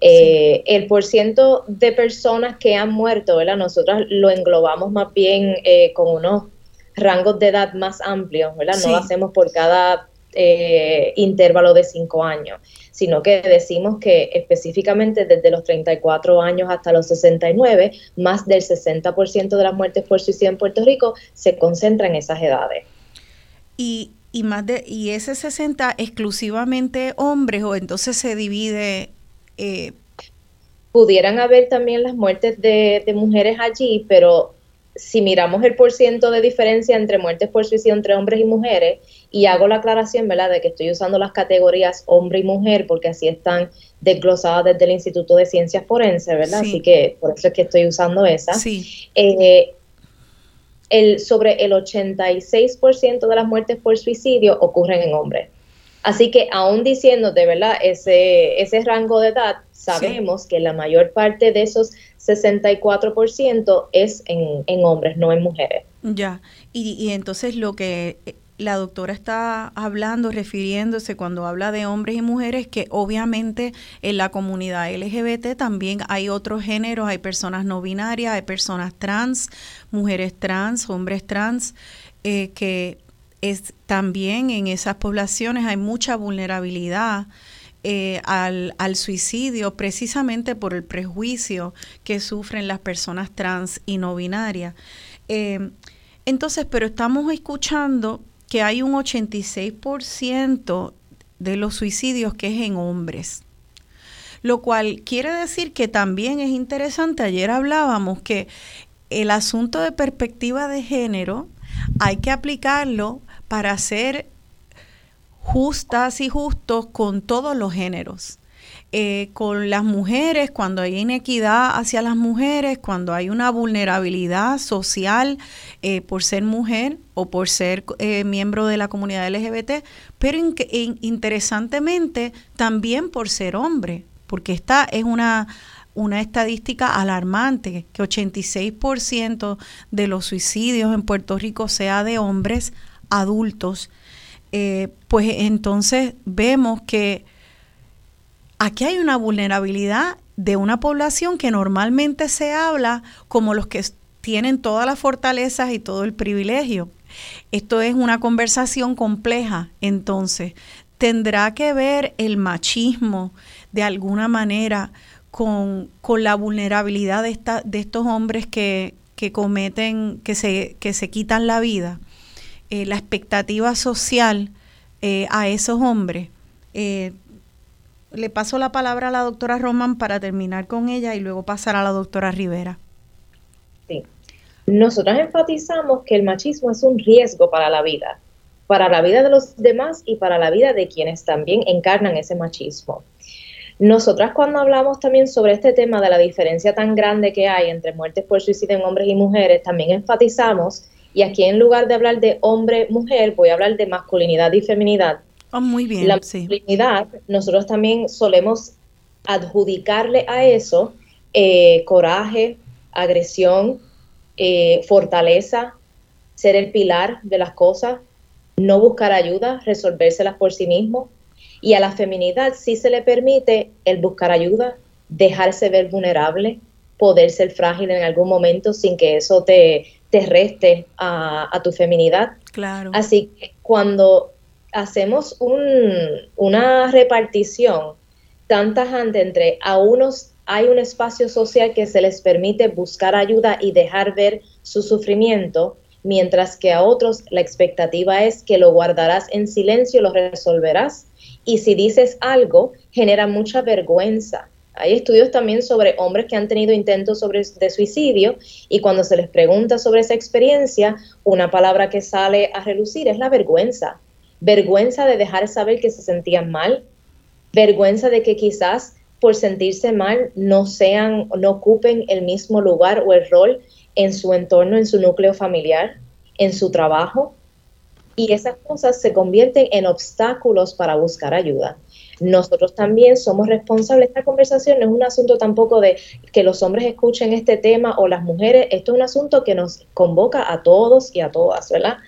S4: Eh, el porciento de personas que han muerto, ¿verdad? Nosotros lo englobamos más bien eh, con unos rangos de edad más amplios, ¿verdad? No lo hacemos por cada eh, intervalo de cinco años, sino que decimos que específicamente desde los 34 años hasta los 69, más del 60% de las muertes por suicidio en Puerto Rico se concentra en esas edades.
S2: Y, y más de y ese 60 exclusivamente hombres o entonces se divide
S4: eh, pudieran haber también las muertes de, de mujeres allí, pero si miramos el porciento de diferencia entre muertes por suicidio entre hombres y mujeres, y hago la aclaración, ¿verdad?, de que estoy usando las categorías hombre y mujer, porque así están desglosadas desde el Instituto de Ciencias Forenses, ¿verdad? Así que por eso es que estoy usando esa.
S2: Sí.
S4: Eh, el, sobre el 86% de las muertes por suicidio ocurren en hombres. Así que aún diciéndote, ¿verdad? Ese, ese rango de edad, sabemos que la mayor parte de esos 64% es en, en, hombres, no en mujeres.
S2: Ya, y, y entonces lo que la doctora está hablando, refiriéndose cuando habla de hombres y mujeres, que obviamente en la comunidad LGBT también hay otros géneros, hay personas no binarias, hay personas trans, mujeres trans, hombres trans, eh, que es también en esas poblaciones hay mucha vulnerabilidad. Eh, al, al, suicidio precisamente por el prejuicio que sufren las personas trans y no binarias. Eh, entonces, pero estamos escuchando que hay un 86% de los suicidios que es en hombres. Lo cual quiere decir que también es interesante, ayer hablábamos que el asunto de perspectiva de género hay que aplicarlo para ser justas y justos con todos los géneros. Eh, con las mujeres, cuando hay inequidad hacia las mujeres, cuando hay una vulnerabilidad social eh, por ser mujer o por ser eh, miembro de la comunidad LGBT, pero interesantemente también por ser hombre, porque esta es una, una estadística alarmante, que 86% de los suicidios en Puerto Rico sea de hombres adultos, pues entonces vemos que aquí hay una vulnerabilidad de una población que normalmente se habla como los que tienen todas las fortalezas y todo el privilegio. Esto es una conversación compleja, entonces tendrá que ver el machismo de alguna manera con, la vulnerabilidad de, esta, de estos hombres que, cometen, que se, que se quitan la vida, eh, la expectativa social eh, a esos hombres. Eh, le paso la palabra a la doctora Roman para terminar con ella y luego pasar a la doctora Rivera.
S4: Sí. Nosotras enfatizamos que el machismo es un riesgo para la vida, para la vida de los demás y para la vida de quienes también encarnan ese machismo. Nosotras cuando hablamos también sobre este tema de la diferencia tan grande que hay entre muertes por suicidio en hombres y mujeres, también enfatizamos, y aquí en lugar de hablar de hombre-mujer, voy a hablar de masculinidad y feminidad,
S2: Oh, muy bien.
S4: La masculinidad, nosotros también solemos adjudicarle a eso eh, coraje, agresión, eh, fortaleza, ser el pilar de las cosas, no buscar ayuda, resolvérselas por sí mismo. Y a la feminidad sí se le permite el buscar ayuda, dejarse ver vulnerable, poder ser frágil en algún momento sin que eso te, te reste a, a tu feminidad.
S2: Claro.
S4: Así que cuando hacemos una repartición tan tajante entre a unos hay un espacio social que se les permite buscar ayuda y dejar ver su sufrimiento, mientras que a otros la expectativa es que lo guardarás en silencio, lo resolverás, y si dices algo, genera mucha vergüenza. Hay estudios también sobre hombres que han tenido intentos de suicidio y cuando se les pregunta sobre esa experiencia, una palabra que sale a relucir es la vergüenza vergüenza de dejar saber que se sentían mal, vergüenza de que quizás por sentirse mal no sean, no ocupen el mismo lugar o el rol en su entorno, en su núcleo familiar, en su trabajo. Y esas cosas se convierten en obstáculos para buscar ayuda. Nosotros también somos responsables. Esta conversación no es un asunto tampoco de que los hombres escuchen este tema o las mujeres. Esto es un asunto que nos convoca a todos y a todas, ¿verdad?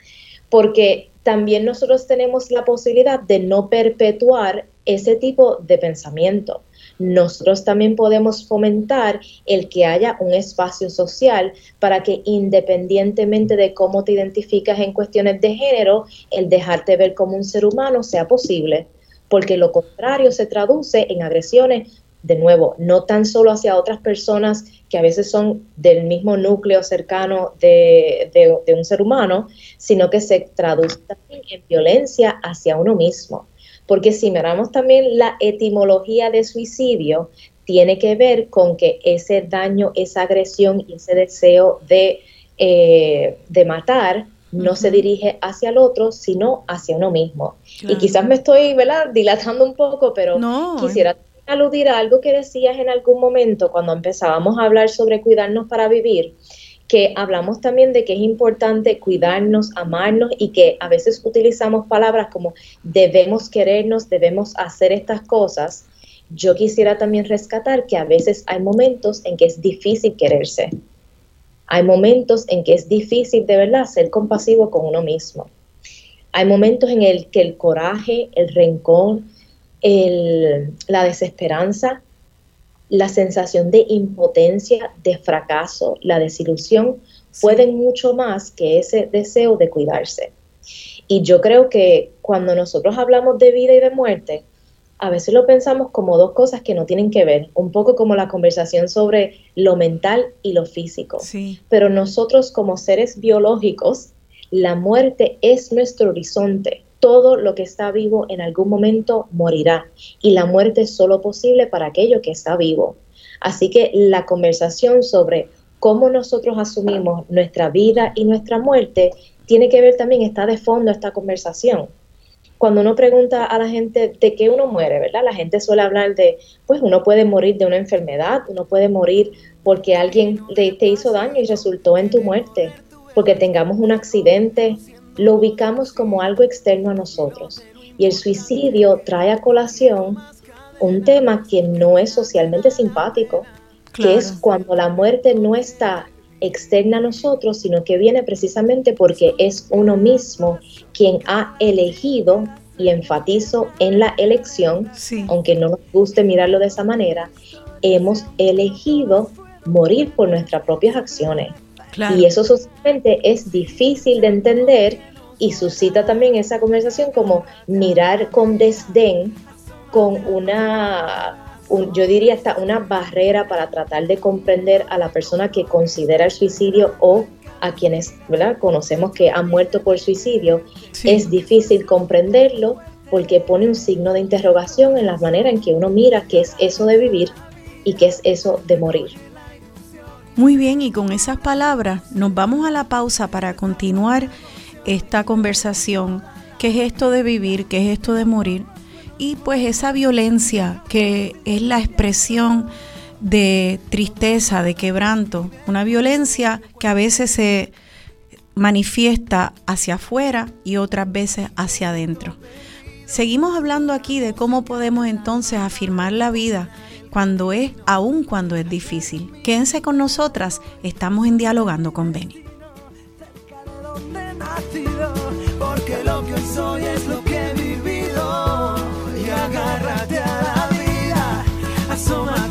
S4: Porque también nosotros tenemos la posibilidad de no perpetuar ese tipo de pensamiento. Nosotros también podemos fomentar el que haya un espacio social para que independientemente de cómo te identificas en cuestiones de género, el dejarte ver como un ser humano sea posible, porque lo contrario se traduce en agresiones de nuevo, no tan solo hacia otras personas que a veces son del mismo núcleo cercano de, un ser humano, sino que se traduce también en violencia hacia uno mismo. Porque si miramos también la etimología de suicidio, tiene que ver con que ese daño, esa agresión y ese deseo de, eh, de matar no se dirige hacia el otro, sino hacia uno mismo. Y quizás me estoy ¿verdad? dilatando un poco, pero quisiera aludir a algo que decías en algún momento cuando empezábamos a hablar sobre cuidarnos para vivir, que hablamos también de que es importante cuidarnos, amarnos y que a veces utilizamos palabras como debemos querernos, debemos hacer estas cosas. Yo quisiera también rescatar que a veces hay momentos en que es difícil quererse. Hay momentos en que es difícil de verdad ser compasivo con uno mismo. Hay momentos en el que el coraje, el rencor, la desesperanza, la sensación de impotencia, de fracaso, la desilusión, pueden mucho más que ese deseo de cuidarse. Y yo creo que cuando nosotros hablamos de vida y de muerte, a veces lo pensamos como dos cosas que no tienen que ver, un poco como la conversación sobre lo mental y lo físico. Pero nosotros como seres biológicos, la muerte es nuestro horizonte. Todo lo que está vivo en algún momento morirá y la muerte es solo posible para aquello que está vivo. Así que la conversación sobre cómo nosotros asumimos nuestra vida y nuestra muerte tiene que ver también, está de fondo esta conversación. Cuando uno pregunta a la gente de qué uno muere, ¿verdad? La gente suele hablar de, pues uno puede morir de una enfermedad, uno puede morir porque alguien te hizo daño y resultó en tu muerte, porque tengamos un accidente, lo ubicamos como algo externo a nosotros. Y el suicidio trae a colación un tema que no es socialmente simpático, que es cuando la muerte no está externa a nosotros, sino que viene precisamente porque es uno mismo quien ha elegido, y enfatizo en la elección, aunque no nos guste mirarlo de esa manera, hemos elegido morir por nuestras propias acciones. Y eso socialmente es difícil de entender y suscita también esa conversación como mirar con desdén, con una yo diría hasta una barrera para tratar de comprender a la persona que considera el suicidio o a quienes ¿verdad? conocemos que han muerto por suicidio, es difícil comprenderlo porque pone un signo de interrogación en la manera en que uno mira qué es eso de vivir y qué es eso de morir.
S1: Muy bien, y con esas palabras nos vamos a la pausa para continuar esta conversación. ¿Qué es esto de vivir? ¿Qué es esto de morir? Y pues esa violencia que es la expresión de tristeza, de quebranto, una violencia que a veces se manifiesta hacia afuera y otras veces hacia adentro. Seguimos hablando aquí de cómo podemos entonces afirmar la vida cuando es, aún cuando es difícil. Quédense con nosotras, estamos en dialogando con Beni. Vida, asómate al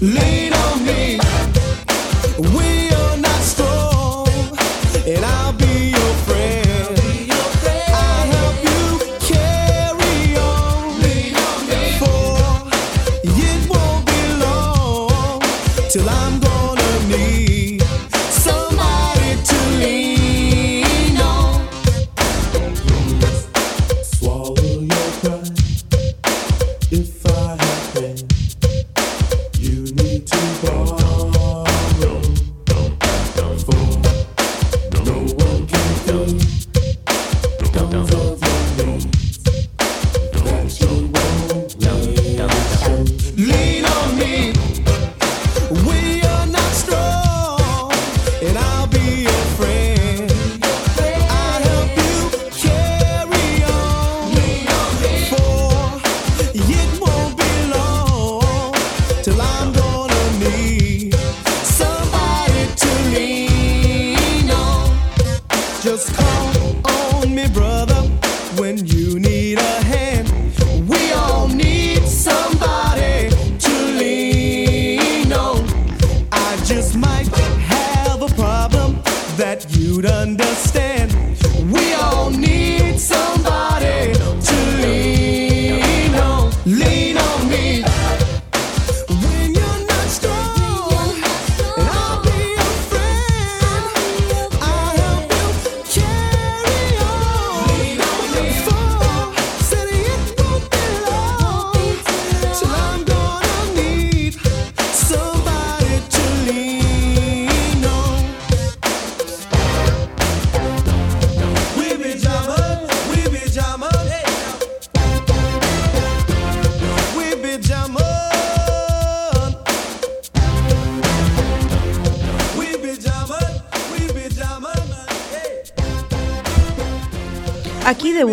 S2: Later.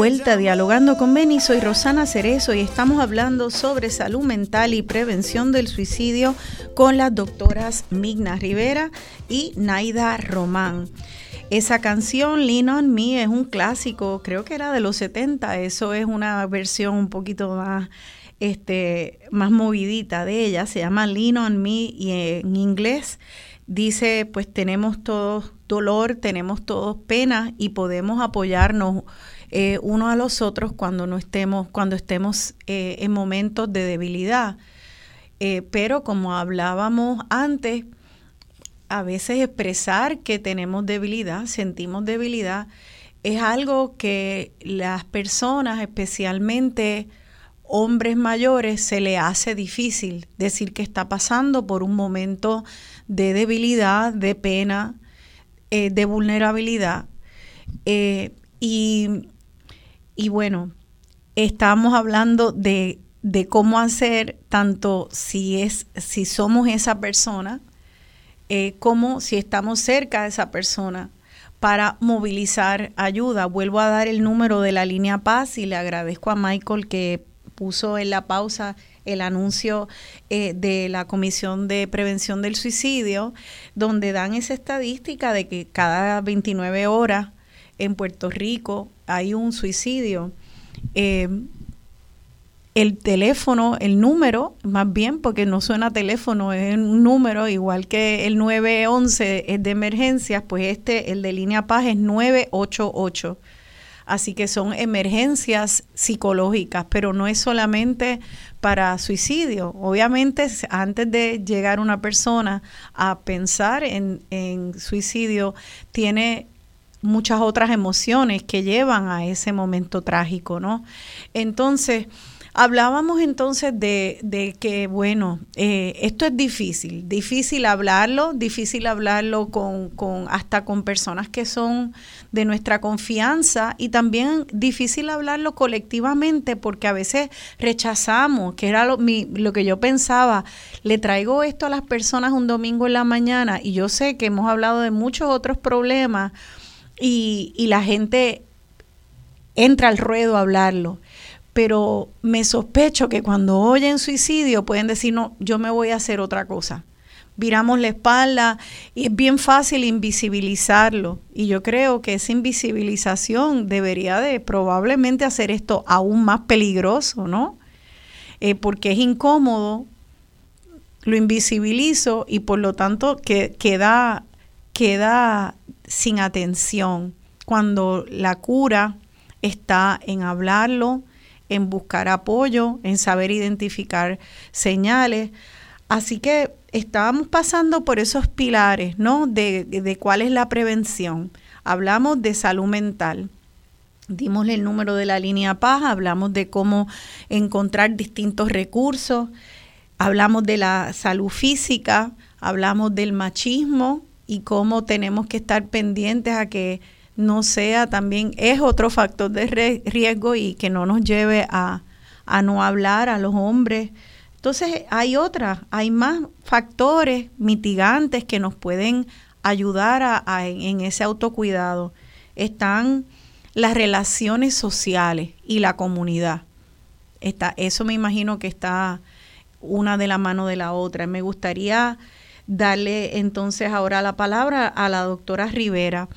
S2: Vuelta dialogando con Beni, soy Rosana Cerezo y estamos hablando sobre salud mental y prevención del suicidio con las doctoras Migna Rivera y Naida Román. Esa canción, Lean on Me, es un clásico, creo que era de los 70, eso es una versión un poquito más, este, más movidita de ella, se llama Lean on Me y en inglés dice, pues tenemos todos dolor, tenemos todos pena y podemos apoyarnos eh, unos a los otros cuando no estemos, cuando estemos eh, en momentos de debilidad. Eh, pero como hablábamos antes, a veces expresar que tenemos debilidad, sentimos debilidad, es algo que las personas, especialmente hombres mayores, se le hace difícil decir que está pasando por un momento de debilidad, de pena, eh, de vulnerabilidad. Y, y bueno, estamos hablando de, de cómo hacer tanto si es si somos esa persona eh, como si estamos cerca de esa persona para movilizar ayuda. Vuelvo a dar el número de la línea Paz y le agradezco a Michael que puso en la pausa el anuncio eh, de la Comisión de Prevención del Suicidio, donde dan esa estadística de que cada 29 horas en Puerto Rico hay un suicidio. Eh, el teléfono, el número, más bien porque no suena teléfono, es un número, igual que el 911 es de emergencias, pues este, el de línea paz es 988. Así que son emergencias psicológicas, pero no es solamente para suicidio. Obviamente, antes de llegar una persona a pensar en, en suicidio, tiene muchas otras emociones que llevan a ese momento trágico, ¿no? Entonces, Hablábamos entonces de, de que, bueno, eh, esto es difícil, difícil hablarlo, difícil hablarlo con, con, hasta con personas que son de nuestra confianza y también difícil hablarlo colectivamente porque a veces rechazamos, que era lo, mi, lo que yo pensaba, le traigo esto a las personas un domingo en la mañana y yo sé que hemos hablado de muchos otros problemas y, y la gente entra al ruedo a hablarlo pero me sospecho que cuando oyen suicidio pueden decir, no, yo me voy a hacer otra cosa. Viramos la espalda y es bien fácil invisibilizarlo. Y yo creo que esa invisibilización debería de probablemente hacer esto aún más peligroso, ¿no? Eh, porque es incómodo, lo invisibilizo y por lo tanto que, queda, queda sin atención cuando la cura está en hablarlo, en buscar apoyo, en saber identificar señales. Así que estábamos pasando por esos pilares, ¿no? De, de cuál es la prevención. Hablamos de salud mental. Dimos el número de la línea paz, hablamos de cómo encontrar distintos recursos, hablamos de la salud física, hablamos del machismo y cómo tenemos que estar pendientes a que no sea también, es otro factor de riesgo y que no nos lleve a, a no hablar a los hombres. Entonces hay otras, hay más factores mitigantes que nos pueden ayudar a, en ese autocuidado. Están las relaciones sociales y la comunidad. Está, eso me imagino que está una de la mano de la otra. Me gustaría darle entonces ahora la palabra a la doctora Rivera.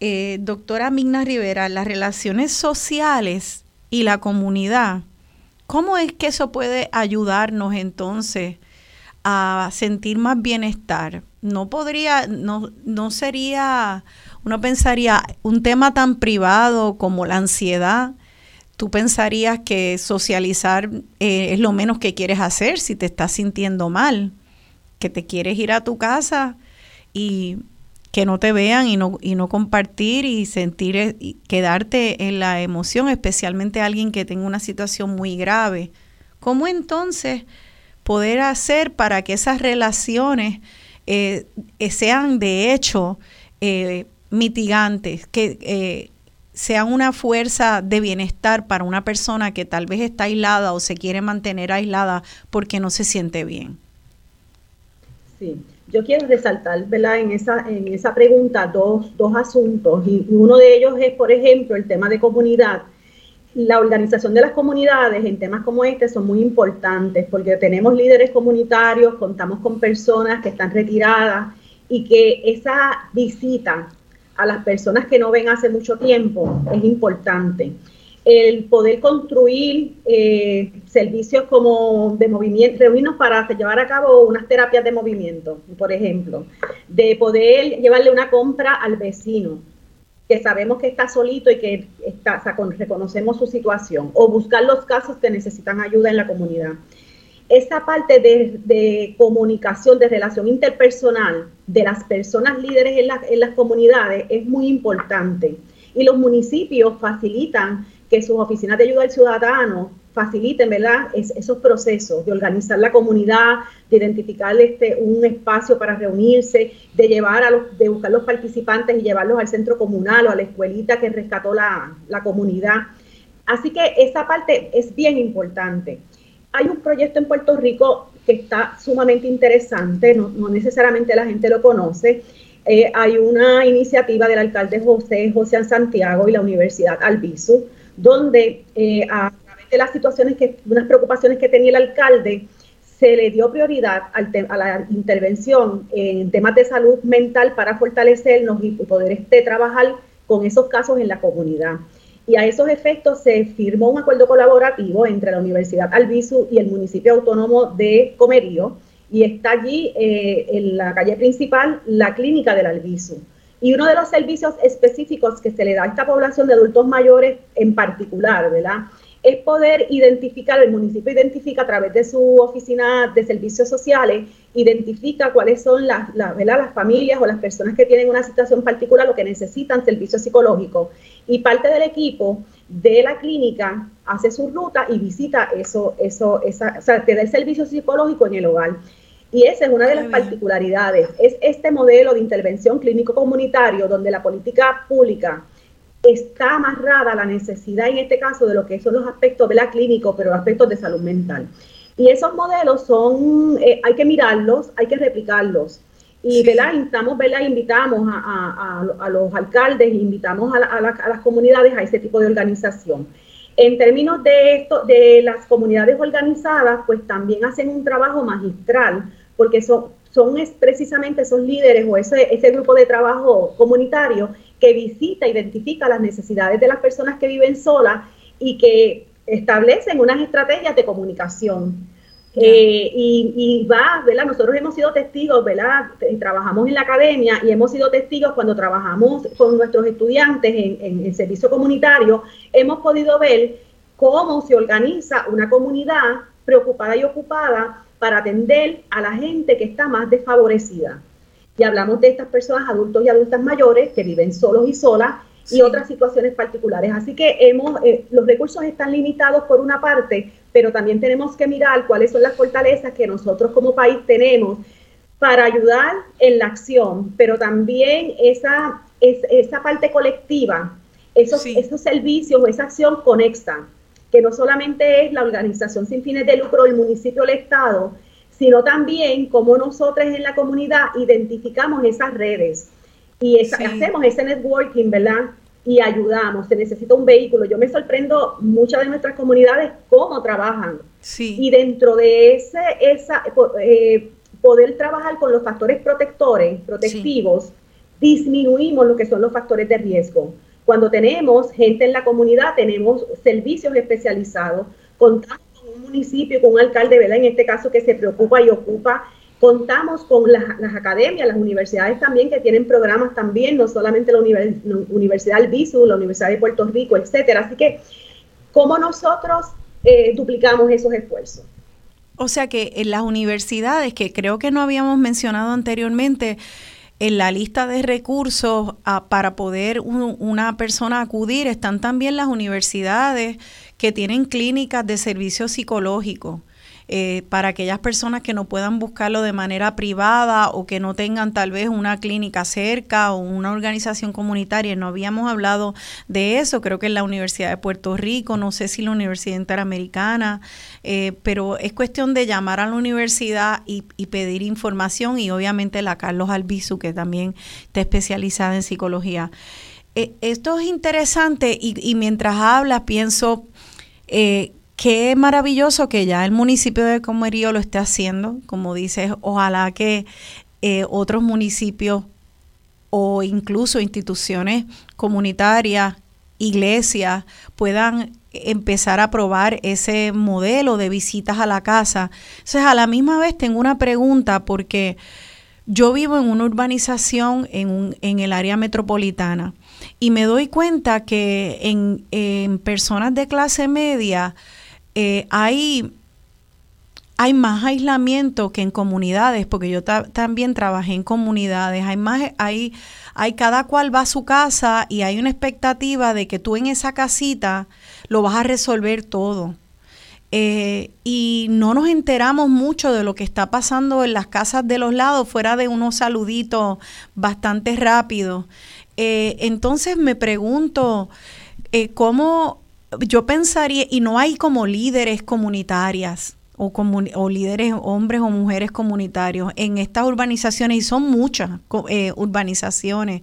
S2: Eh, doctora Migna Rivera, las relaciones sociales y la comunidad, ¿cómo es que eso puede ayudarnos entonces a sentir más bienestar? no podría, no, no sería, uno pensaría, un tema tan privado como la ansiedad, tú pensarías que socializar eh, es lo menos que quieres hacer si te estás sintiendo mal, que te quieres ir a tu casa y que no te vean y no, y no compartir y sentir, eh, y quedarte en la emoción, especialmente alguien que tenga una situación muy grave. ¿Cómo entonces poder hacer para que esas relaciones eh, eh, sean de hecho mitigantes, que sean una fuerza de bienestar para una persona que tal vez está aislada o se quiere mantener aislada porque no se siente bien?
S3: Sí yo quiero resaltar ¿verdad? En, esa, en esa pregunta dos, dos asuntos y uno de ellos es, por ejemplo, el tema de comunidad. La organización de las comunidades en temas como este son muy importantes porque tenemos líderes comunitarios, contamos con personas que están retiradas y que esa visita a las personas que no ven hace mucho tiempo es importante el poder construir eh, servicios como de movimiento, reunirnos para llevar a cabo unas terapias de movimiento, por ejemplo, de poder llevarle una compra al vecino, que sabemos que está solito y que está, reconocemos su situación, o buscar los casos que necesitan ayuda en la comunidad. Esa parte de, comunicación, de relación interpersonal de las personas líderes en, en las comunidades es muy importante. Y los municipios facilitan que sus oficinas de ayuda al ciudadano faciliten, ¿verdad? esos procesos de organizar la comunidad, de identificar este, un espacio para reunirse, de llevar a los, de buscar los participantes y llevarlos al centro comunal o a la escuelita que rescató la, comunidad. Así que esa parte es bien importante. Hay un proyecto en Puerto Rico que está sumamente interesante, no, necesariamente la gente lo conoce. Eh, hay una iniciativa del alcalde José José Santiago y la Universidad Albizu, donde eh, a través de las situaciones, que, unas preocupaciones que tenía el alcalde, se le dio prioridad a la intervención en temas de salud mental para fortalecernos y poder este, trabajar con esos casos en la comunidad. Y a esos efectos se firmó un acuerdo colaborativo entre la Universidad Albizu y el municipio autónomo de Comerío, y está allí eh, en la calle principal la clínica del Albizu. Y uno de los servicios específicos que se le da a esta población de adultos mayores en particular, ¿verdad? Es poder identificar, el municipio identifica a través de su oficina de servicios sociales, identifica cuáles son las, las, las familias o las personas que tienen una situación particular o que necesitan servicio psicológico. Y parte del equipo de la clínica hace su ruta y visita eso, eso, esa, o sea, te da el servicio psicológico en el hogar. Y esa es una de las particularidades, es este modelo de intervención clínico comunitario donde la política pública está amarrada a la necesidad, en este caso, de lo que son los aspectos de la clínico, pero los aspectos de salud mental. Y esos modelos son, eh, hay que mirarlos, hay que replicarlos. Y ¿verdad? Invitamos, ¿verdad? invitamos a, los alcaldes, invitamos a, las comunidades a ese tipo de organización. En términos de esto, de las comunidades organizadas, pues también hacen un trabajo magistral porque son, son precisamente esos líderes o ese, ese grupo de trabajo comunitario que visita, identifica las necesidades de las personas que viven solas y que establecen unas estrategias de comunicación. Eh, y, va, ¿verdad? Nosotros hemos sido testigos, ¿verdad? Trabajamos en la academia y hemos sido testigos cuando trabajamos con nuestros estudiantes en, en el servicio comunitario, hemos podido ver cómo se organiza una comunidad preocupada y ocupada para atender a la gente que está más desfavorecida. Y hablamos de estas personas, adultos y adultas mayores, que viven solos y solas, y otras situaciones particulares. Así que hemos, eh, los recursos están limitados por una parte, pero también tenemos que mirar cuáles son las fortalezas que nosotros como país tenemos para ayudar en la acción, pero también esa, esa parte colectiva, esos, esos servicios o esa acción conecta que no solamente es la organización sin fines de lucro del municipio el Estado, sino también cómo nosotros en la comunidad identificamos esas redes y hacemos ese networking, ¿verdad? Y ayudamos, se necesita un vehículo. Yo me sorprendo muchas de nuestras comunidades cómo trabajan. Sí. Y dentro de ese, esa, eh, poder trabajar con los factores protectores, protectivos, disminuimos lo que son los factores de riesgo. Cuando tenemos gente en la comunidad, tenemos servicios especializados, contamos con un municipio, con un alcalde, ¿verdad? En este caso que se preocupa y ocupa Contamos con las, academias, las universidades también que tienen programas también, no solamente la Universidad del BISU, la Universidad de Puerto Rico, etcétera. Así que, ¿cómo nosotros eh, duplicamos esos esfuerzos?
S2: O sea que en las universidades, que creo que no habíamos mencionado anteriormente, en la lista de recursos ah, para poder una persona acudir están también las universidades que tienen clínicas de servicio psicológico. Eh, para aquellas personas que no puedan buscarlo de manera privada o que no tengan tal vez una clínica cerca o una organización comunitaria. No habíamos hablado de eso, creo que en la Universidad de Puerto Rico, no sé si la Universidad Interamericana, eh, pero es cuestión de llamar a la universidad y, pedir información y obviamente la Carlos Albizu, que también está especializada en psicología. Eh, esto es interesante y, y mientras hablas pienso eh, Qué maravilloso que ya el municipio de Comerío lo esté haciendo, como dices, ojalá que eh, otros municipios o incluso instituciones comunitarias, iglesias, puedan empezar a probar ese modelo de visitas a la casa. Entonces, a la misma vez tengo una pregunta porque yo vivo en una urbanización en, en el área metropolitana y me doy cuenta que en personas de clase media, eh, hay, hay más aislamiento que en comunidades, porque yo también trabajé en comunidades, hay más, hay, hay cada cual va a su casa y hay una expectativa de que tú en esa casita lo vas a resolver todo. Eh, y no nos enteramos mucho de lo que está pasando en las casas de los lados, fuera de unos saluditos bastante rápidos. Eh, entonces me pregunto, ¿cómo yo pensaría, y no hay como líderes comunitarias o, líderes hombres o mujeres comunitarios en estas urbanizaciones, y son muchas eh, urbanizaciones.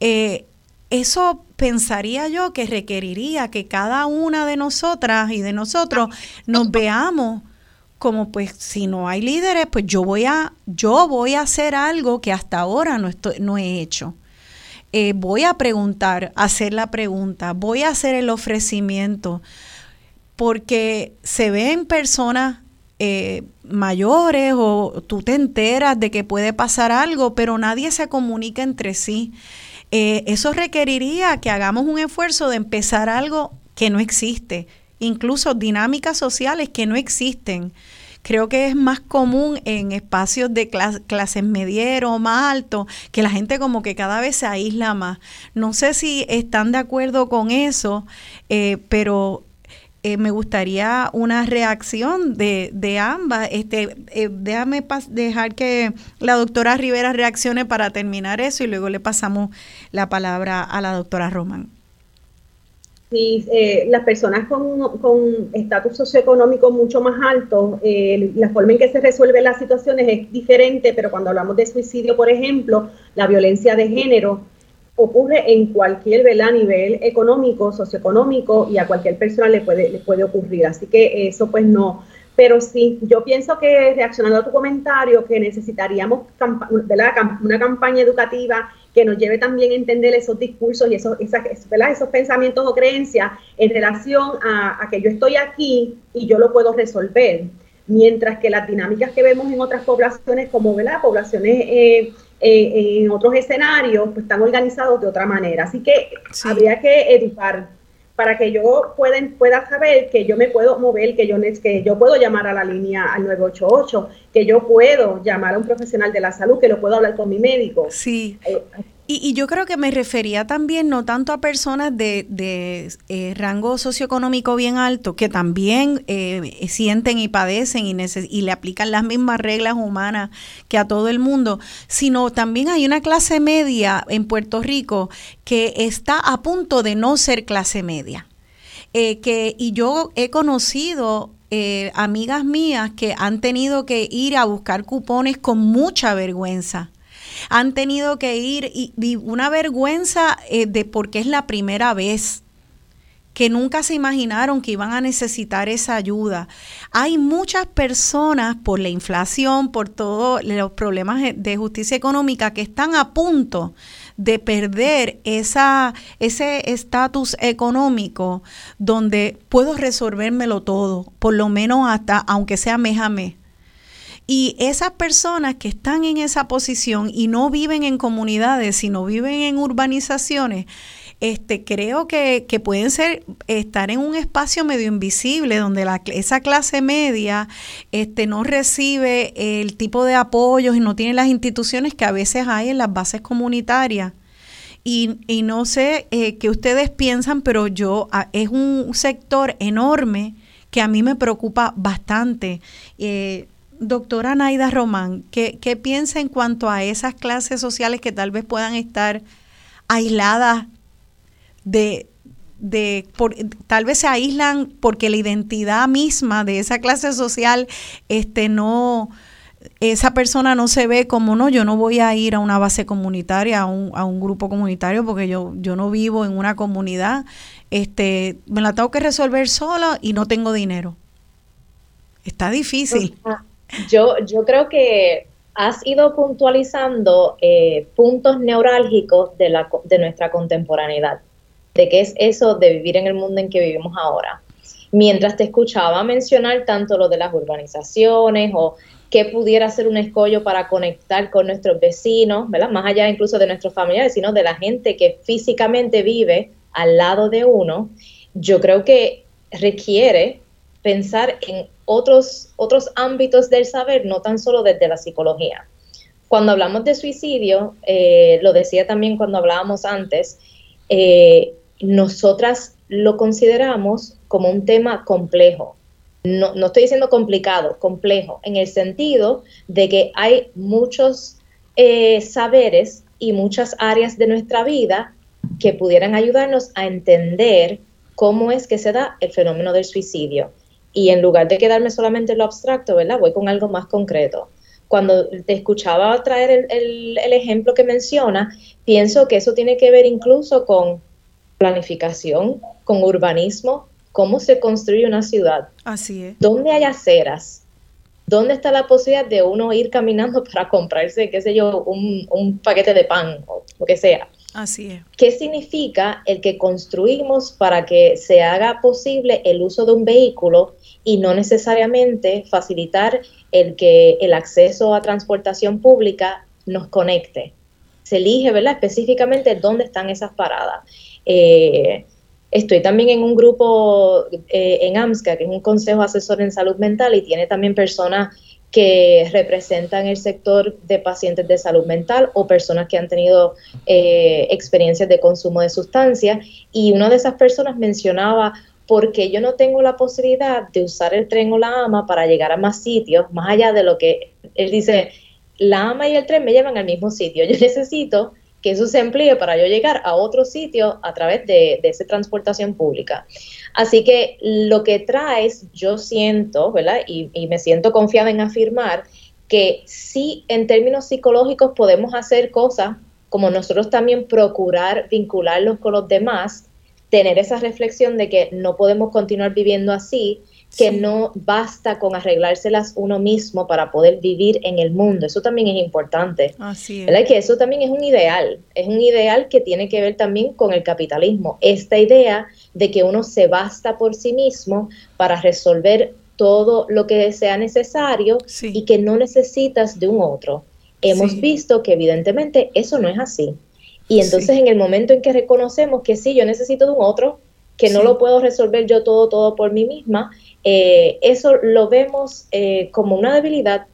S2: Eh, eso pensaría yo que requeriría que cada una de nosotras y de nosotros nos veamos como pues si no hay líderes, pues yo voy a yo voy a hacer algo que hasta ahora no estoy no he hecho. Eh, voy a preguntar, hacer la pregunta, voy a hacer el ofrecimiento, porque se ven personas eh, mayores o tú te enteras de que puede pasar algo, pero nadie se comunica entre sí. Eh, eso requeriría que hagamos un esfuerzo de empezar algo que no existe, incluso dinámicas sociales que no existen creo que es más común en espacios de clases mediero o más alto, que la gente como que cada vez se aísla más. No sé si están de acuerdo con eso, eh, pero eh, me gustaría una reacción de, de ambas. Este, eh, déjame dejar que la doctora Rivera reaccione para terminar eso y luego le pasamos la palabra a la doctora Román
S3: si eh, las personas con estatus socioeconómico mucho más alto, eh, la forma en que se resuelven las situaciones es diferente, pero cuando hablamos de suicidio, por ejemplo, la violencia de género ocurre en cualquier nivel económico, socioeconómico y a cualquier persona le puede, le puede ocurrir. Así que eso pues no. Pero sí, yo pienso que reaccionando a tu comentario, que necesitaríamos una campaña educativa que nos lleve también a entender esos discursos y esos, esos pensamientos o creencias en relación a, que yo estoy aquí y yo lo puedo resolver. Mientras que las dinámicas que vemos en otras poblaciones, como ¿verdad? poblaciones eh, eh, en otros escenarios, pues están organizados de otra manera. Así que habría que educar para que yo pueda, pueda saber que yo me puedo mover, que yo, que yo puedo llamar a la línea al 988, que yo puedo llamar a un profesional de la salud, que lo puedo hablar con mi médico.
S2: Sí. Eh, y, yo creo que me refería también no tanto a personas de, eh, rango socioeconómico bien alto, que también eh, sienten y padecen y, y le aplican las mismas reglas humanas que a todo el mundo, sino también hay una clase media en Puerto Rico que está a punto de no ser clase media. Eh, que, y yo he conocido amigas mías que han tenido que ir a buscar cupones con mucha vergüenza han tenido que ir y, una vergüenza eh, de porque es la primera vez que nunca se imaginaron que iban a necesitar esa ayuda. Hay muchas personas por la inflación, por todos los problemas de justicia económica que están a punto de perder esa, ese estatus económico donde puedo resolvérmelo todo, por lo menos hasta, aunque sea mes. Y esas personas que están en esa posición y no viven en comunidades, sino viven en urbanizaciones, este, creo que, pueden ser estar en un espacio medio invisible donde la, esa clase media este, no recibe el tipo de apoyos y no tiene las instituciones que a veces hay en las bases comunitarias. Y, y no sé eh, qué ustedes piensan, pero yo es un sector enorme que a mí me preocupa bastante. Eh, doctora Naida Román, ¿qué, ¿qué piensa en cuanto a esas clases sociales que tal vez puedan estar aisladas de, de por, tal vez se aíslan porque la identidad misma de esa clase social este no esa persona no se ve como no yo no voy a ir a una base comunitaria a un, a un grupo comunitario porque yo yo no vivo en una comunidad este me la tengo que resolver sola y no tengo dinero está difícil
S4: yo yo creo que has ido puntualizando eh, puntos neurálgicos de, la, de nuestra contemporaneidad de qué es eso de vivir en el mundo en que vivimos ahora. Mientras te escuchaba mencionar tanto lo de las urbanizaciones o qué pudiera ser un escollo para conectar con nuestros vecinos, ¿verdad? Más allá incluso de nuestros familiares, sino de la gente que físicamente vive al lado de uno, yo creo que requiere pensar en otros, otros ámbitos del saber, no tan solo desde la psicología. Cuando hablamos de suicidio, eh, lo decía también cuando hablábamos antes, eh, nosotras lo consideramos como un tema complejo. No, estoy diciendo complicado, complejo, en el sentido de que hay muchos eh, saberes y muchas áreas de nuestra vida que pudieran ayudarnos a entender cómo es que se da el fenómeno del suicidio. Y en lugar de quedarme solamente en lo abstracto, ¿verdad? Voy con algo más concreto. Cuando te escuchaba traer el, el ejemplo que menciona, pienso que eso tiene que ver incluso con planificación, con urbanismo, cómo se construye una ciudad.
S2: Así es.
S4: ¿Dónde hay aceras? ¿Dónde está la posibilidad de uno ir caminando para comprarse, qué sé yo, un, paquete de pan o lo que sea?
S2: Así es.
S4: ¿Qué significa el que construimos para que se haga posible el uso de un vehículo y no necesariamente facilitar el que el acceso a transportación pública nos conecte? Se elige, ¿verdad? Específicamente dónde están esas paradas. Eh, estoy también en un grupo eh, en AMSCA, que es un consejo asesor en salud mental, y tiene también personas que representan el sector de pacientes de salud mental o personas que han tenido eh, experiencias de consumo de sustancias. Y una de esas personas mencionaba, porque yo no tengo la posibilidad de usar el tren o la AMA para llegar a más sitios, más allá de lo que él dice, la AMA y el tren me llevan al mismo sitio. Yo necesito que eso se amplíe para yo llegar a otro sitio a través de, esa transportación pública. Así que lo que traes, yo siento, ¿verdad? Y, me siento confiada en afirmar que sí, en términos psicológicos podemos hacer cosas como nosotros también procurar vincularlos con los demás, tener esa reflexión de que no podemos continuar viviendo así, que no basta con arreglárselas uno mismo para poder vivir en el mundo. Eso también es importante.
S2: Así
S4: es. Que eso también es un ideal. Es un ideal que tiene que ver también con el capitalismo. Esta idea de que uno se basta por sí mismo para resolver todo lo que sea necesario y que no necesitas de un otro. Hemos visto que evidentemente eso no es así. Y entonces en el momento en que reconocemos que sí, yo necesito de un otro, que no lo puedo resolver yo todo, todo por mí misma, eh, eso lo vemos eh, como una debilidad.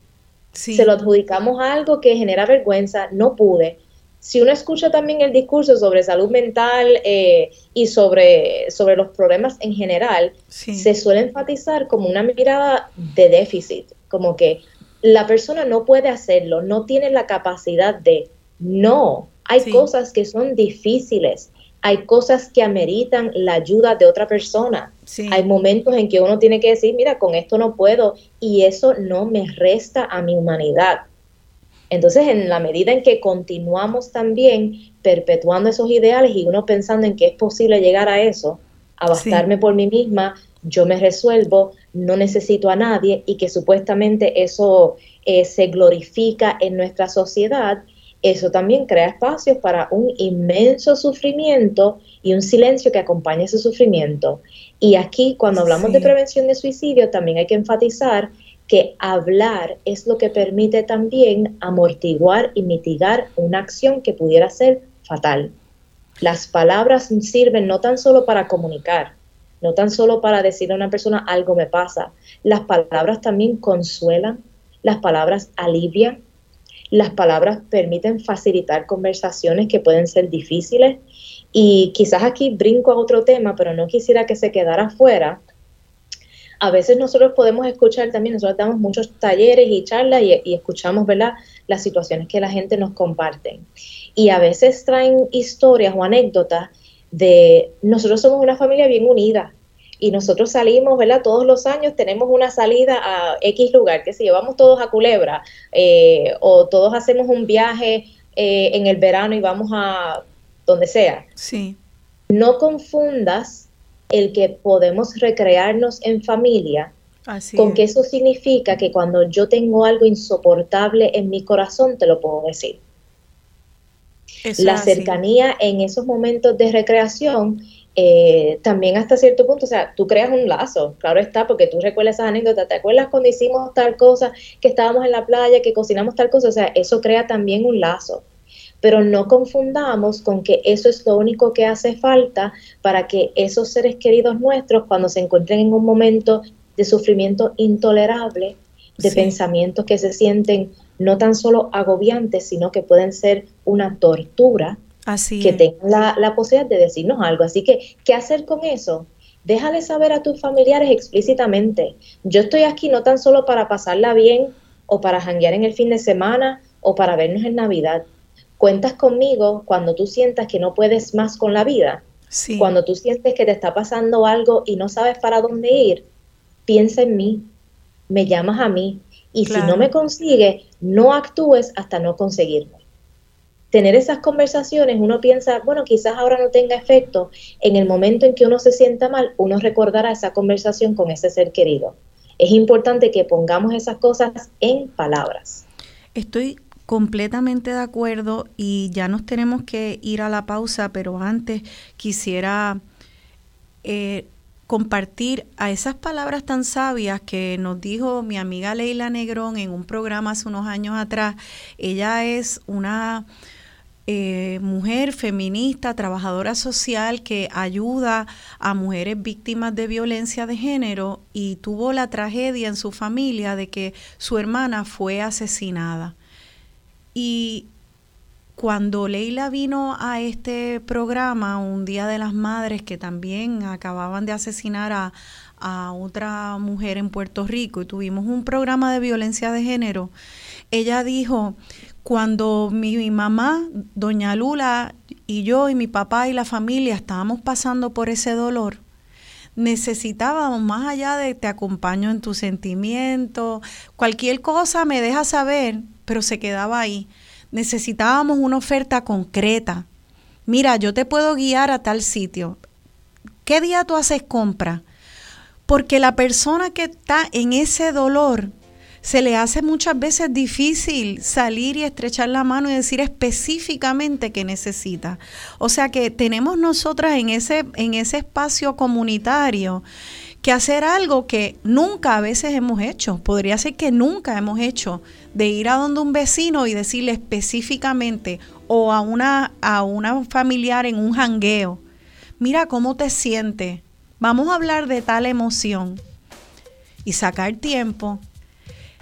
S4: Se lo adjudicamos a algo que genera vergüenza, no pude. Si uno escucha también el discurso sobre salud mental eh, y sobre, sobre los problemas en general, se suele enfatizar como una mirada de déficit, como que la persona no puede hacerlo, no tiene la capacidad de, no, hay cosas que son difíciles, hay cosas que ameritan la ayuda de otra persona. Hay momentos en que uno tiene que decir, mira, con esto no puedo y eso no me resta a mi humanidad. Entonces, en la medida en que continuamos también perpetuando esos ideales y uno pensando en que es posible llegar a eso, a bastarme por mí misma, yo me resuelvo, no necesito a nadie y que supuestamente eso eh, se glorifica en nuestra sociedad, eso también crea espacios para un inmenso sufrimiento y un silencio que acompaña ese sufrimiento. Y aquí, cuando hablamos de prevención de suicidio, también hay que enfatizar que hablar es lo que permite también amortiguar y mitigar una acción que pudiera ser fatal. Las palabras sirven no tan solo para comunicar, no tan solo para decirle a una persona algo me pasa, las palabras también consuelan, las palabras alivian, las palabras permiten facilitar conversaciones que pueden ser difíciles y quizás aquí brinco a otro tema, pero no quisiera que se quedara fuera. A veces nosotros podemos escuchar también, nosotros damos muchos talleres y charlas y, escuchamos, ¿verdad?, las situaciones que la gente nos comparte. Y a veces traen historias o anécdotas de nosotros somos una familia bien unida y nosotros salimos, ¿verdad? Todos los años tenemos una salida a X lugar, que si llevamos todos a Culebra eh, o todos hacemos un viaje eh, en el verano y vamos a donde sea.
S2: Sí.
S4: No confundas el que podemos recrearnos en familia con que eso significa que cuando yo tengo algo insoportable en mi corazón, te lo puedo decir. la cercanía en esos momentos de recreación eh, también hasta cierto punto, o sea, tú creas un lazo, claro está, porque tú recuerdas esas anécdotas, ¿te acuerdas cuando hicimos tal cosa, que estábamos en la playa, que cocinamos tal cosa? O sea, eso crea también un lazo pero no confundamos con que eso es lo único que hace falta para que esos seres queridos nuestros, cuando se encuentren en un momento de sufrimiento intolerable, de pensamientos que se sienten no tan solo agobiantes, sino que pueden ser una tortura,
S2: Así
S4: que tengan la, la posibilidad de decirnos algo. Así que, ¿qué hacer con eso? Déjale saber a tus familiares explícitamente. Yo estoy aquí no tan solo para pasarla bien o para janguear en el fin de semana o para vernos en Navidad cuentas conmigo cuando tú sientas que no puedes más con la vida. Cuando tú sientes que te está pasando algo y no sabes para dónde ir, piensa en mí, me llamas a mí y si no me consigues, no actúes hasta no conseguirme. Tener esas conversaciones, uno piensa, bueno, quizás ahora no tenga efecto. En el momento en que uno se sienta mal, uno recordará esa conversación con ese ser querido. Es importante que pongamos esas cosas en palabras.
S2: Estoy completamente de acuerdo y ya nos tenemos que ir a la pausa, pero antes quisiera eh, compartir a esas palabras tan sabias que nos dijo mi amiga Leila Negrón en un programa hace unos años atrás. Ella es una eh, mujer feminista, trabajadora social que ayuda a mujeres víctimas de violencia de género y tuvo la tragedia en su familia de que su hermana fue asesinada. Y cuando Leila vino a este programa, un Día de las Madres, que también acababan de asesinar a, otra mujer en Puerto Rico y tuvimos un programa de violencia de género, ella dijo, cuando mi, mamá, doña Lula, y yo y mi papá y la familia estábamos pasando por ese dolor, necesitábamos más allá de te acompaño en tu sentimiento, cualquier cosa me deja saber pero se quedaba ahí. Necesitábamos una oferta concreta. Mira, yo te puedo guiar a tal sitio. ¿Qué día tú haces compra? Porque la persona que está en ese dolor se le hace muchas veces difícil salir y estrechar la mano y decir específicamente qué necesita. O sea que tenemos nosotras en ese, en ese espacio comunitario que hacer algo que nunca a veces hemos hecho. Podría ser que nunca hemos hecho de ir a donde un vecino y decirle específicamente o a una, a una familiar en un jangueo, mira cómo te sientes, vamos a hablar de tal emoción y sacar tiempo.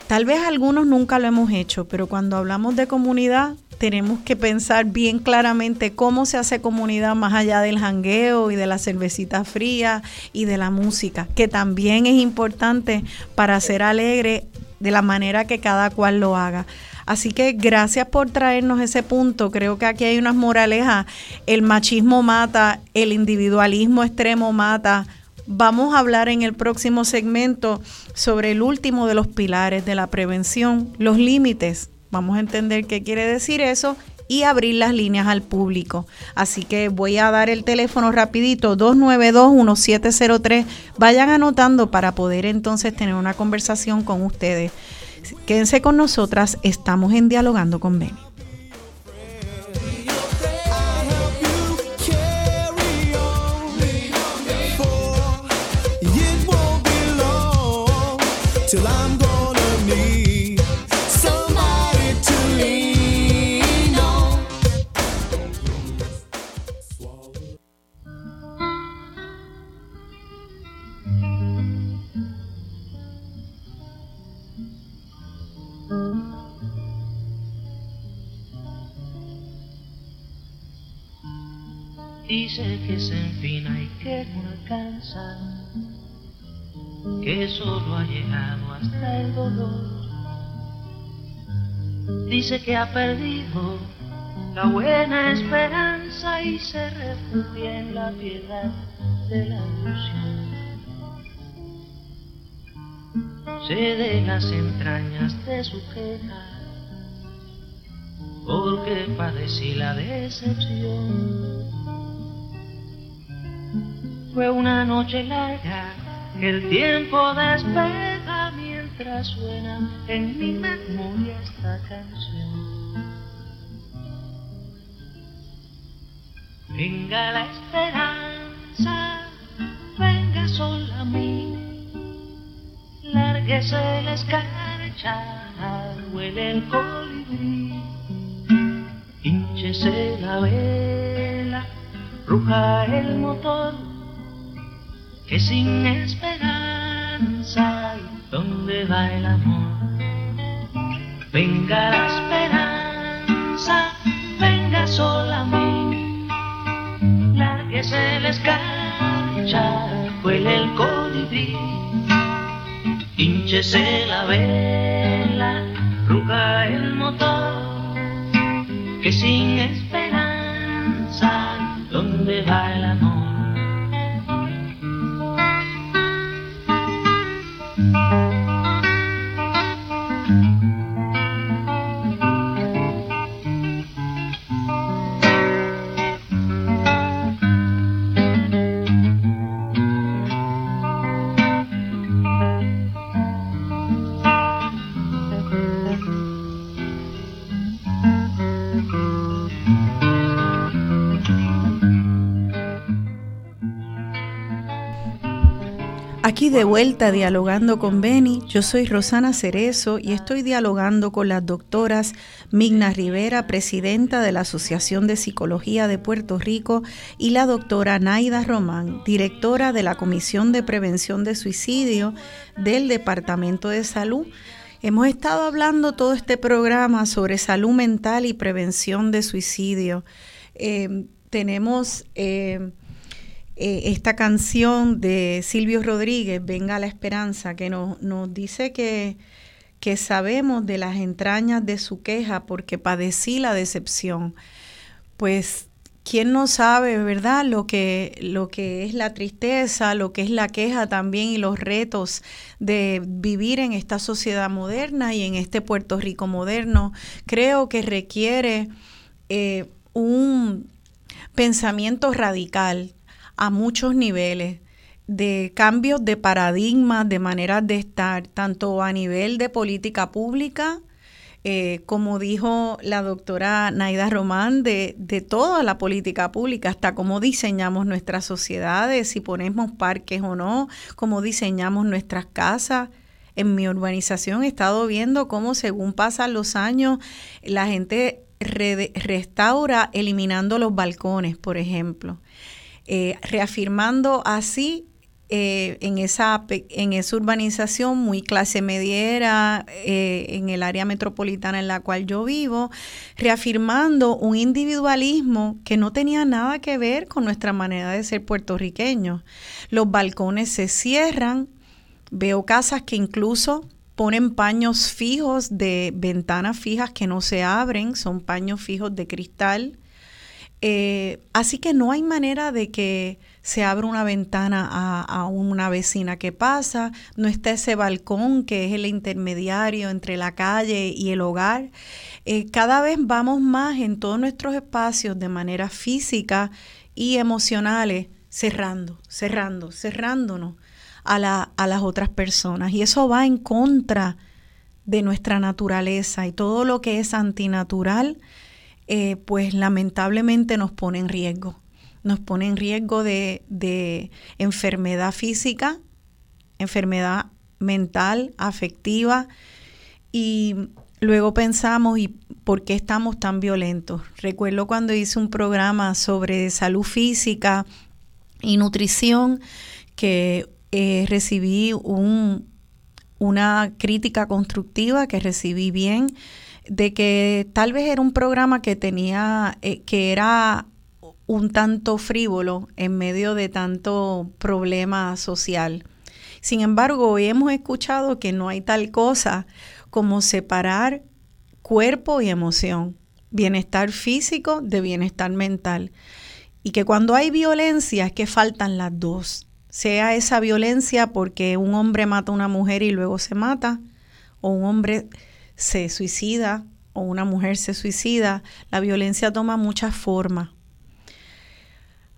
S2: Tal vez algunos nunca lo hemos hecho, pero cuando hablamos de comunidad tenemos que pensar bien claramente cómo se hace comunidad más allá del jangueo y de la cervecita fría y de la música, que también es importante para ser alegre de la manera que cada cual lo haga. Así que gracias por traernos ese punto. Creo que aquí hay unas moralejas. El machismo mata, el individualismo extremo mata. Vamos a hablar en el próximo segmento sobre el último de los pilares de la prevención, los límites Vamos a entender qué quiere decir eso y abrir las líneas al público. Así que voy a dar el teléfono rapidito, 292-1703. Vayan anotando para poder entonces tener una conversación con ustedes. Quédense con nosotras, estamos en Dialogando con Beni.
S5: Dice que se enfina y que no alcanza, que solo ha llegado hasta el dolor. Dice que ha perdido la buena esperanza y se refugia en la piedad de la ilusión. Se de las entrañas de su queja, porque padecí la decepción. Fue una noche larga el tiempo despeja mientras suena en mi memoria esta canción. Venga la esperanza, venga sola a mí, lárguese la escarcha, huele el colibrí, hinchese la vela, ruja el motor, que sin esperanza, ¿dónde va el amor? Venga la esperanza, venga sola a mí que se les cancha, huele el colibrí, hinchese la vela, ruga el motor, que sin esperanza, ¿dónde va
S2: Aquí de vuelta dialogando con Beni, yo soy Rosana Cerezo y estoy dialogando con las doctoras Migna Rivera, presidenta de la Asociación de Psicología de Puerto Rico, y la doctora Naida Román, directora de la Comisión de Prevención de Suicidio del Departamento de Salud. Hemos estado hablando todo este programa sobre salud mental y prevención de suicidio. Eh, tenemos... Eh, eh, esta canción de Silvio Rodríguez, Venga la Esperanza, que nos, dice que, sabemos de las entrañas de su queja porque padecí la decepción. Pues ¿quién no sabe, verdad, lo que, lo que es la tristeza, lo que es la queja también y los retos de vivir en esta sociedad moderna y en este Puerto Rico moderno? Creo que requiere eh, un pensamiento radical a muchos niveles de cambios de paradigmas, de maneras de estar, tanto a nivel de política pública, eh, como dijo la doctora Naida Román, de, de, toda la política pública, hasta cómo diseñamos nuestras sociedades, si ponemos parques o no, cómo diseñamos nuestras casas. En mi urbanización he estado viendo cómo según pasan los años, la gente restaura eliminando los balcones, por ejemplo. Eh, reafirmando así eh, en, esa, en esa urbanización muy clase mediera, eh, en el área metropolitana en la cual yo vivo, reafirmando un individualismo que no tenía nada que ver con nuestra manera de ser puertorriqueños. Los balcones se cierran, veo casas que incluso ponen paños fijos de ventanas fijas que no se abren, son paños fijos de cristal eh, así que no hay manera de que se abra una ventana a, una vecina que pasa, no está ese balcón que es el intermediario entre la calle y el hogar. Eh, cada vez vamos más en todos nuestros espacios de manera física y emocionales, cerrando, cerrando, cerrándonos a, a las otras personas. Y eso va en contra de nuestra naturaleza y todo lo que es antinatural eh, pues lamentablemente nos pone en riesgo. Nos pone en riesgo de, de enfermedad física, enfermedad mental, afectiva y luego pensamos, ¿y por qué estamos tan violentos? Recuerdo cuando hice un programa sobre salud física y nutrición que eh, recibí un, una crítica constructiva que recibí bien de que tal vez era un programa que tenía, eh, que era un tanto frívolo en medio de tanto problema social. Sin embargo, hoy hemos escuchado que no hay tal cosa como separar cuerpo y emoción, bienestar físico de bienestar mental. Y que cuando hay violencia es que faltan las dos. Sea esa violencia porque un hombre mata a una mujer y luego se mata, o un hombre se suicida, o una mujer se suicida. La violencia toma muchas formas.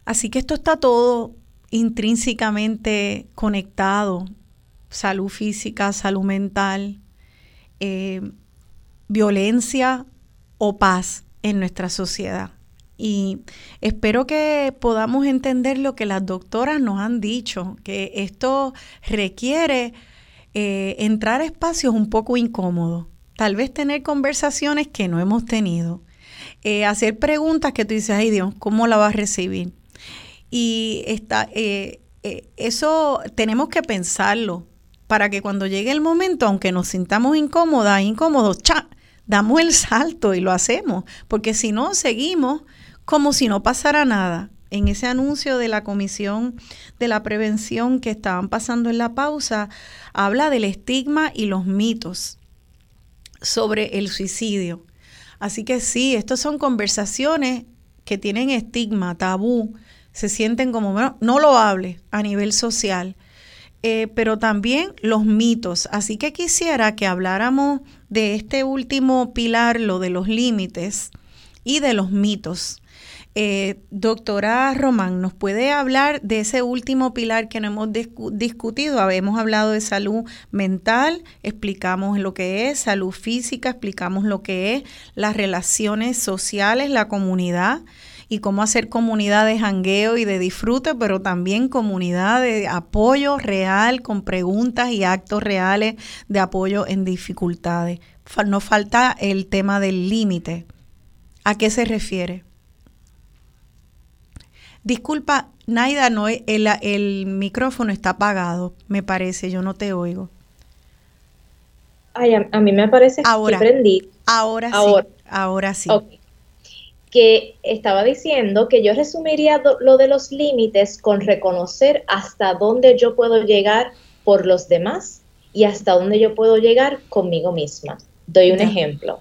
S2: Así que esto está todo intrínsecamente conectado. Salud física, salud mental, eh, violencia o paz en nuestra sociedad. Y espero que podamos entender lo que las doctoras nos han dicho, que esto requiere eh, entrar a espacios un poco incómodos, tal vez tener conversaciones que no hemos tenido, eh, hacer preguntas que tú dices, ay Dios, ¿cómo la vas a recibir? Y está, eh, eso tenemos que pensarlo para que cuando llegue el momento, aunque nos sintamos incómodas, incómodos, cha, damos el salto y lo hacemos, porque si no, seguimos como si no pasara nada. En ese anuncio de la Comisión de la Prevención que estaban pasando en la pausa, habla del estigma y los mitos sobre el suicidio. Así que sí, estas son conversaciones que tienen estigma, tabú, se sienten como, bueno, no lo hable a nivel social, eh, pero también los mitos. Así que quisiera que habláramos de este último pilar, lo de los límites y de los mitos. Eh, doctora Román, ¿nos puede hablar de ese último pilar que no hemos discutido? Habíamos hablado de salud mental, explicamos lo que es, salud física, explicamos lo que es, las relaciones sociales, la comunidad y cómo hacer comunidad de jangueo y de disfrute, pero también comunidad de apoyo real con preguntas y actos reales de apoyo en dificultades. Nos falta el tema del límite. ¿A qué se refiere? Disculpa, Naida, no, el, el micrófono está apagado, me parece, yo no te oigo.
S4: Ay, a, mí me parece
S2: ahora,
S4: que prendí.
S2: Ahora, sí, ahora sí.
S4: Que estaba diciendo que yo resumiría lo de los límites con reconocer hasta dónde yo puedo llegar por los demás y hasta dónde yo puedo llegar conmigo misma. Doy un ejemplo.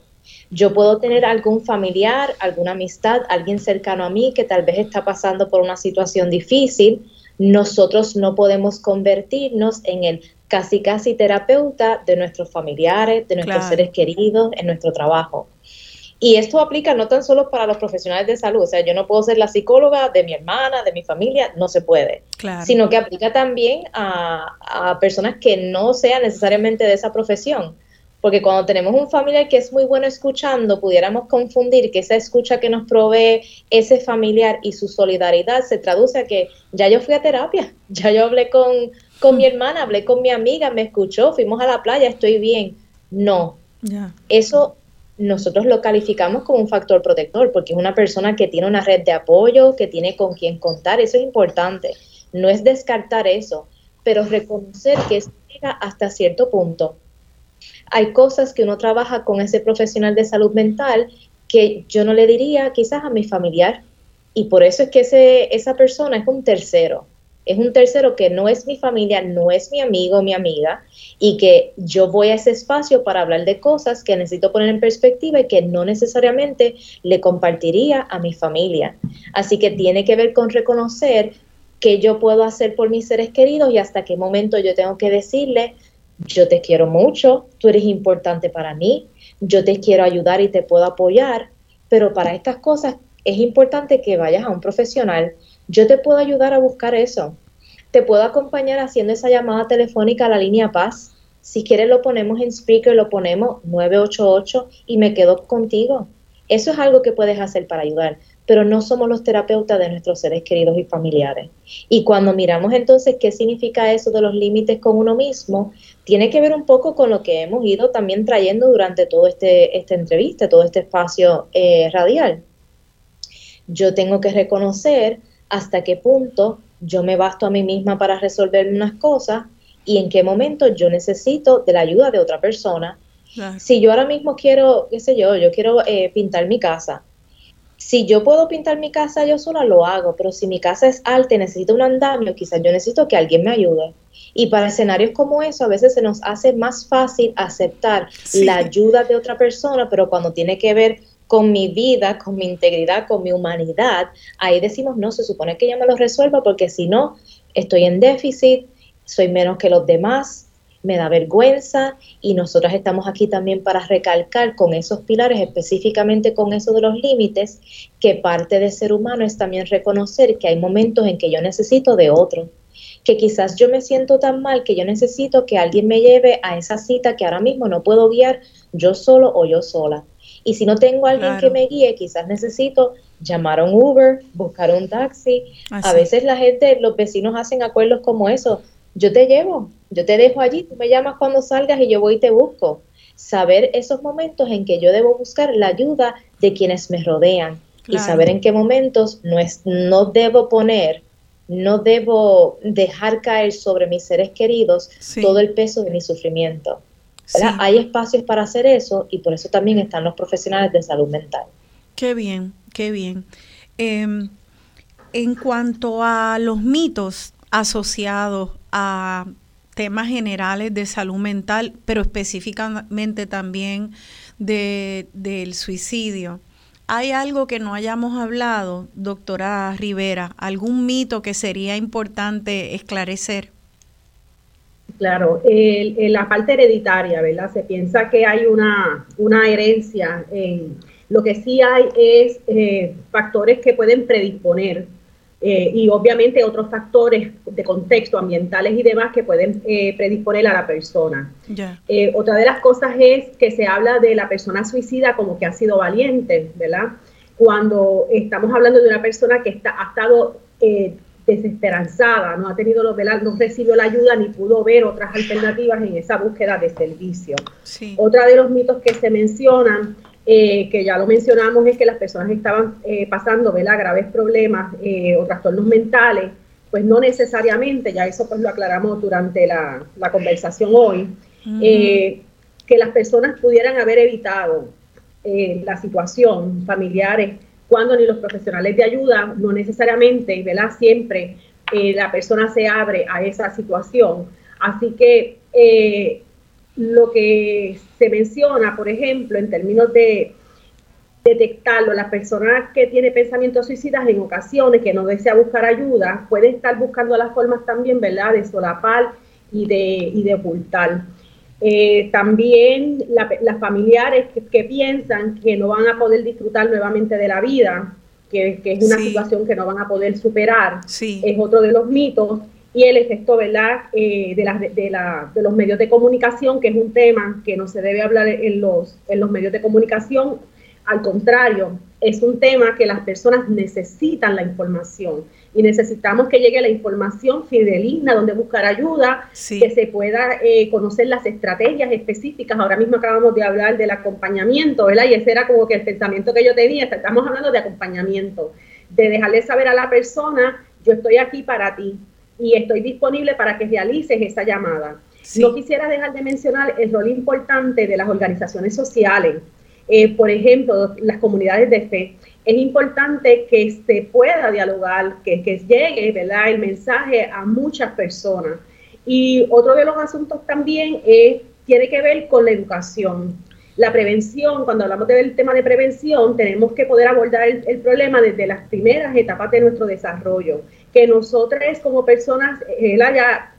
S4: Yo puedo tener algún familiar, alguna amistad, alguien cercano a mí que tal vez está pasando por una situación difícil. Nosotros no podemos convertirnos en el casi casi terapeuta de nuestros familiares, de nuestros seres queridos, en nuestro trabajo. Y esto aplica no tan solo para los profesionales de salud, o sea, yo no puedo ser la psicóloga de mi hermana, de mi familia, no se puede, sino que aplica también a, a, personas que no sean necesariamente de esa profesión. Porque cuando tenemos un familiar que es muy bueno escuchando, pudiéramos confundir que esa escucha que nos provee ese familiar y su solidaridad se traduce a que ya yo fui a terapia, ya yo hablé con, con mi hermana, hablé con mi amiga, me escuchó, fuimos a la playa, estoy bien. No, eso nosotros lo calificamos como un factor protector, porque es una persona que tiene una red de apoyo, que tiene con quien contar, eso es importante. No es descartar eso, pero reconocer que eso llega hasta cierto punto hay cosas que uno trabaja con ese profesional de salud mental que yo no le diría quizás a mi familiar. Y por eso es que ese, esa persona es un tercero. Es un tercero que no es mi familia, no es mi amigo, mi amiga, y que yo voy a ese espacio para hablar de cosas que necesito poner en perspectiva y que no necesariamente le compartiría a mi familia. Así que tiene que ver con reconocer qué yo puedo hacer por mis seres queridos y hasta qué momento yo tengo que decirle, yo te quiero mucho, tú eres importante para mí, yo te quiero ayudar y te puedo apoyar, pero para estas cosas es importante que vayas a un profesional. Yo te puedo ayudar a buscar eso. Te puedo acompañar haciendo esa llamada telefónica a la línea Paz. Si quieres lo ponemos en speaker, lo ponemos 988 y me quedo contigo. Eso es algo que puedes hacer para ayudar pero no somos los terapeutas de nuestros seres queridos y familiares. Y cuando miramos entonces qué significa eso de los límites con uno mismo, tiene que ver un poco con lo que hemos ido también trayendo durante todo este esta entrevista, todo este espacio eh, radial. Yo tengo que reconocer hasta qué punto yo me basto a mí misma para resolver unas cosas y en qué momento yo necesito de la ayuda de otra persona. Si yo ahora mismo quiero, qué sé yo, yo quiero eh, pintar mi casa, si yo puedo pintar mi casa yo sola, lo hago, pero si mi casa es alta y necesito un andamio, quizás yo necesito que alguien me ayude. Y para escenarios como eso, a veces se nos hace más fácil aceptar la ayuda de otra persona, pero cuando tiene que ver con mi vida, con mi integridad, con mi humanidad, ahí decimos, no, se supone que yo me lo resuelva porque si no, estoy en déficit, soy menos que los demás, me da vergüenza y nosotras estamos aquí también para recalcar con esos pilares, específicamente con eso de los límites, que parte de ser humano es también reconocer que hay momentos en que yo necesito de otro, que quizás yo me siento tan mal que yo necesito que alguien me lleve a esa cita que ahora mismo no puedo guiar yo solo o yo sola. Y si no tengo alguien que me guíe, quizás necesito llamar a un Uber, buscar un taxi. A veces la gente, los vecinos hacen acuerdos como eso. Yo te llevo, yo te dejo allí, tú me llamas cuando salgas y yo voy y te busco. Saber esos momentos en que yo debo buscar la ayuda de quienes me rodean y saber en qué momentos no, es, no debo poner, no debo dejar caer sobre mis seres queridos todo el peso de mi sufrimiento. Hay espacios para hacer eso y por eso también están los profesionales de salud mental.
S2: Qué bien, qué bien. Em, en cuanto a los mitos asociados a temas generales de salud mental, pero específicamente también de, del suicidio. ¿Hay algo que no hayamos hablado, doctora Rivera? ¿Algún mito que sería importante esclarecer?
S3: Claro, la parte hereditaria, ¿verdad? Se piensa que hay una, una herencia. En, lo que sí hay es eh, factores que pueden predisponer eh, y obviamente otros factores de contexto ambientales y demás que pueden eh, predisponer a la persona. otra de las cosas es que se habla de la persona suicida como que ha sido valiente, ¿verdad? Cuando estamos hablando de una persona que está, ha estado desesperanzada, no ha tenido los no recibió la ayuda ni pudo ver otras alternativas en esa búsqueda de servicio. Otra de los mitos que se mencionan, eh, que ya lo mencionamos, es que las personas estaban eh, pasando ¿verdad? graves problemas eh, o trastornos mentales, pues no necesariamente, ya eso pues lo aclaramos durante la, conversación hoy, que las personas pudieran haber evitado la situación familiares cuando ni los profesionales de ayuda, no necesariamente, ¿verdad? Siempre la persona se abre a esa situación. Así que lo que se menciona, por ejemplo, en términos de detectarlo, la persona que tiene pensamientos suicidas en ocasiones, que no desea buscar ayuda, puede estar buscando las formas también, ¿verdad?, de solapar y de, y de ocultar. Eh, también las familiares que, piensan que no van a poder disfrutar nuevamente de la vida, que, es una situación que no van a poder superar, es otro de los mitos. Y el efecto ¿verdad? Eh, de, de, la, de, los medios de comunicación, que es un tema que no se debe hablar en los, en los medios de comunicación, al contrario, es un tema que las personas necesitan la información y necesitamos que llegue la información fideligna, donde buscar ayuda, que se pueda eh, conocer las estrategias específicas. Ahora mismo acabamos de hablar del acompañamiento, ¿verdad? Y ese era como que el pensamiento que yo tenía, estamos hablando de acompañamiento, de dejarle saber a la persona, yo estoy aquí para ti y estoy disponible para que realices esa llamada. No quisiera dejar de mencionar el rol importante de las organizaciones sociales, eh, por ejemplo, las comunidades de fe es importante que se pueda dialogar, que, que llegue ¿verdad? el mensaje a muchas personas. Y otro de los asuntos también es, tiene que ver con la educación. La prevención, cuando hablamos del tema de prevención, tenemos que poder abordar el, problema desde las primeras etapas de nuestro desarrollo. Que nosotros como personas, eh, ya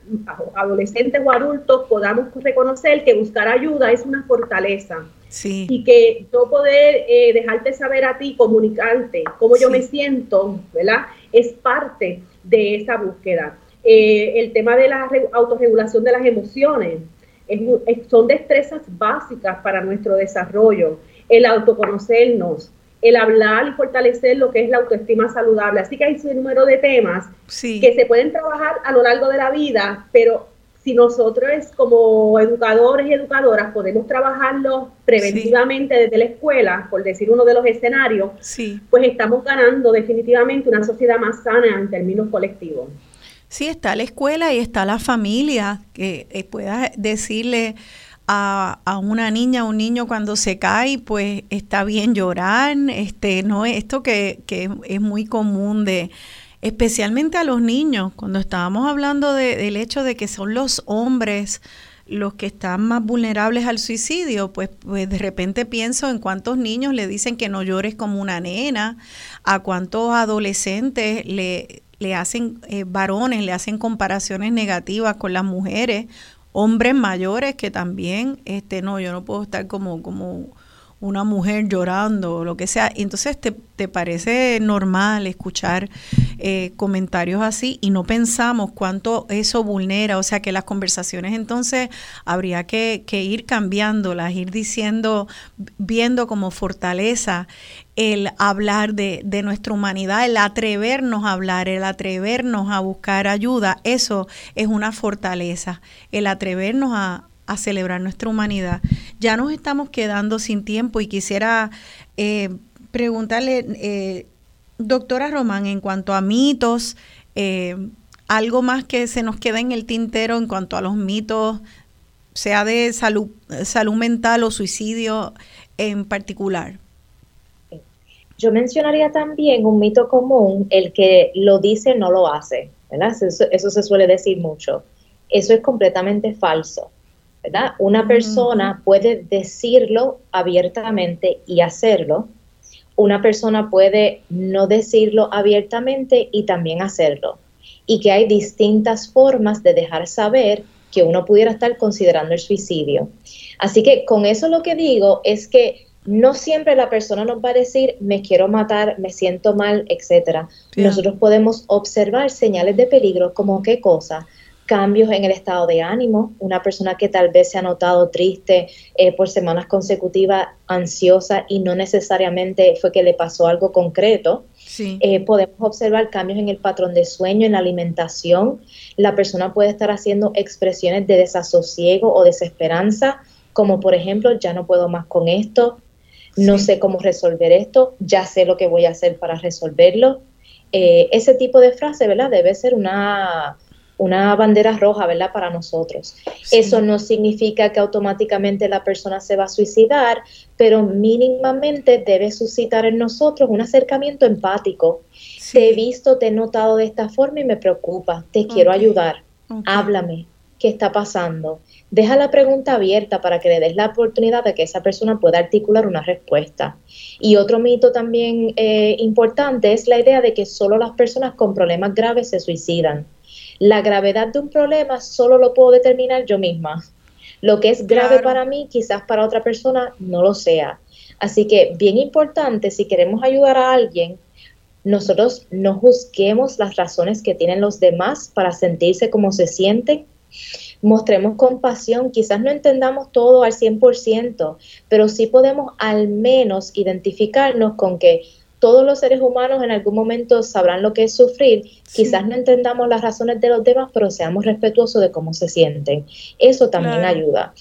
S3: adolescentes o adultos, podamos reconocer que buscar ayuda es una fortaleza y que yo poder eh, dejarte saber a ti, comunicarte cómo yo me siento, ¿verdad? Es parte de esa búsqueda. Eh, el tema de la autorregulación de las emociones son destrezas básicas para nuestro desarrollo. El autoconocernos, el hablar y fortalecer lo que es la autoestima saludable. Así que hay un número de temas que se pueden trabajar a lo largo de la vida, pero si nosotros como educadores y educadoras podemos trabajarlo preventivamente desde la escuela, por decir uno de los escenarios, pues estamos ganando definitivamente una sociedad más sana en términos colectivos.
S2: Sí, está la escuela y está la familia, que eh, pueda decirle a, a, una niña o un niño cuando se cae, pues está bien llorar, este, no esto que, que es muy común de, especialmente a los niños, cuando estábamos hablando del hecho de que son los hombres los que están más vulnerables al suicidio, pues, pues de repente pienso en cuántos niños le dicen que no llores como una nena, a cuántos adolescentes le, le hacen, eh, varones le hacen comparaciones negativas con las mujeres, hombres mayores que también, este, no, yo no puedo estar como, como una mujer llorando o lo que sea. entonces te, te parece normal escuchar eh, comentarios así y no pensamos cuánto eso vulnera. O sea que las conversaciones entonces habría que, ir cambiándolas, ir diciendo, viendo como fortaleza el hablar de, nuestra humanidad, el atrevernos a hablar, el atrevernos a buscar ayuda, eso es una fortaleza, el atrevernos a, a celebrar nuestra humanidad. Ya nos estamos quedando sin tiempo y quisiera eh, preguntarle, eh, doctora Román, en cuanto a mitos, eh, algo más que se nos queda en el tintero en cuanto a los mitos, sea de salud, salud mental o suicidio en particular.
S4: Yo mencionaría también un mito común, el que lo dice no lo hace, ¿verdad? eso se suele decir mucho. Eso es completamente falso. Una persona puede decirlo abiertamente y hacerlo. Una persona puede no decirlo abiertamente y también hacerlo. Y que hay distintas formas de dejar saber que uno pudiera estar considerando el suicidio. Así que con eso lo que digo es que no siempre la persona nos va a decir me quiero matar, me siento mal, etcétera. Nosotros podemos observar señales de peligro como qué cosa, cambios en el estado de ánimo, una persona que tal vez se ha notado triste eh, por semanas consecutivas, ansiosa y no necesariamente fue que le pasó algo concreto. Eh, podemos observar cambios en el patrón de sueño, en la alimentación. La persona puede estar haciendo expresiones de desasosiego o desesperanza, como por ejemplo, ya no puedo más con esto, no sé cómo resolver esto, ya sé lo que voy a hacer para resolverlo. Eh, ese tipo de frase, ¿verdad? Debe ser una una bandera roja, ¿verdad? Para nosotros. Eso no significa que automáticamente la persona se va a suicidar, pero mínimamente debe suscitar en nosotros un acercamiento empático. Te he visto, te he notado de esta forma y me preocupa, te quiero ayudar, háblame, ¿qué está pasando? Deja la pregunta abierta para que le des la oportunidad de que esa persona pueda articular una respuesta. Y otro mito también eh, importante es la idea de que solo las personas con problemas graves se suicidan. La gravedad de un problema solo lo puedo determinar yo misma. Lo que es grave para mí, quizás para otra persona no lo sea. Así que bien importante, si queremos ayudar a alguien, nosotros no juzguemos las razones que tienen los demás para sentirse como se sienten. Mostremos compasión, quizás no entendamos todo al 100%, pero sí podemos al menos identificarnos con que todos los seres humanos en algún momento sabrán lo que es sufrir. Quizás no entendamos las razones de los demás, pero seamos respetuosos de cómo se sienten. Eso también ayuda.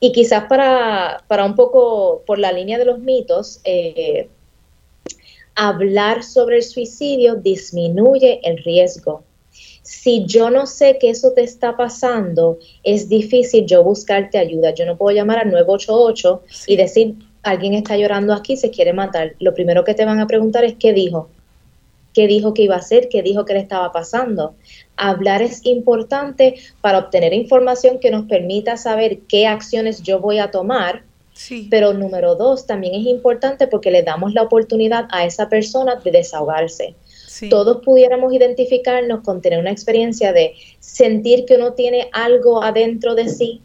S4: Y quizás para, para, un poco por la línea de los mitos, eh, hablar sobre el suicidio disminuye el riesgo. Si yo no sé que eso te está pasando, es difícil yo buscarte ayuda. Yo no puedo llamar al 988 y decir, alguien está llorando aquí, se quiere matar, lo primero que te van a preguntar es qué dijo, qué dijo que iba a hacer, qué dijo que le estaba pasando. Hablar es importante para obtener información que nos permita saber qué acciones yo voy a tomar. Pero número dos, también es importante porque le damos la oportunidad a esa persona de desahogarse. Todos pudiéramos identificarnos con tener una experiencia de sentir que uno tiene algo adentro de sí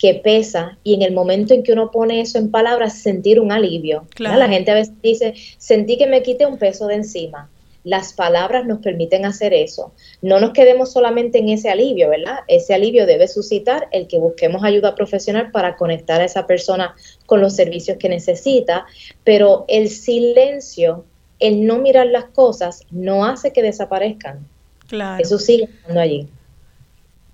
S4: que pesa y en el momento en que uno pone eso en palabras, sentir un alivio. La gente a veces dice, sentí que me quite un peso de encima. Las palabras nos permiten hacer eso. No nos quedemos solamente en ese alivio, ¿verdad? Ese alivio debe suscitar el que busquemos ayuda profesional para conectar a esa persona con los servicios que necesita, pero el silencio, el no mirar las cosas, no hace que desaparezcan. Claro. Eso sigue estando allí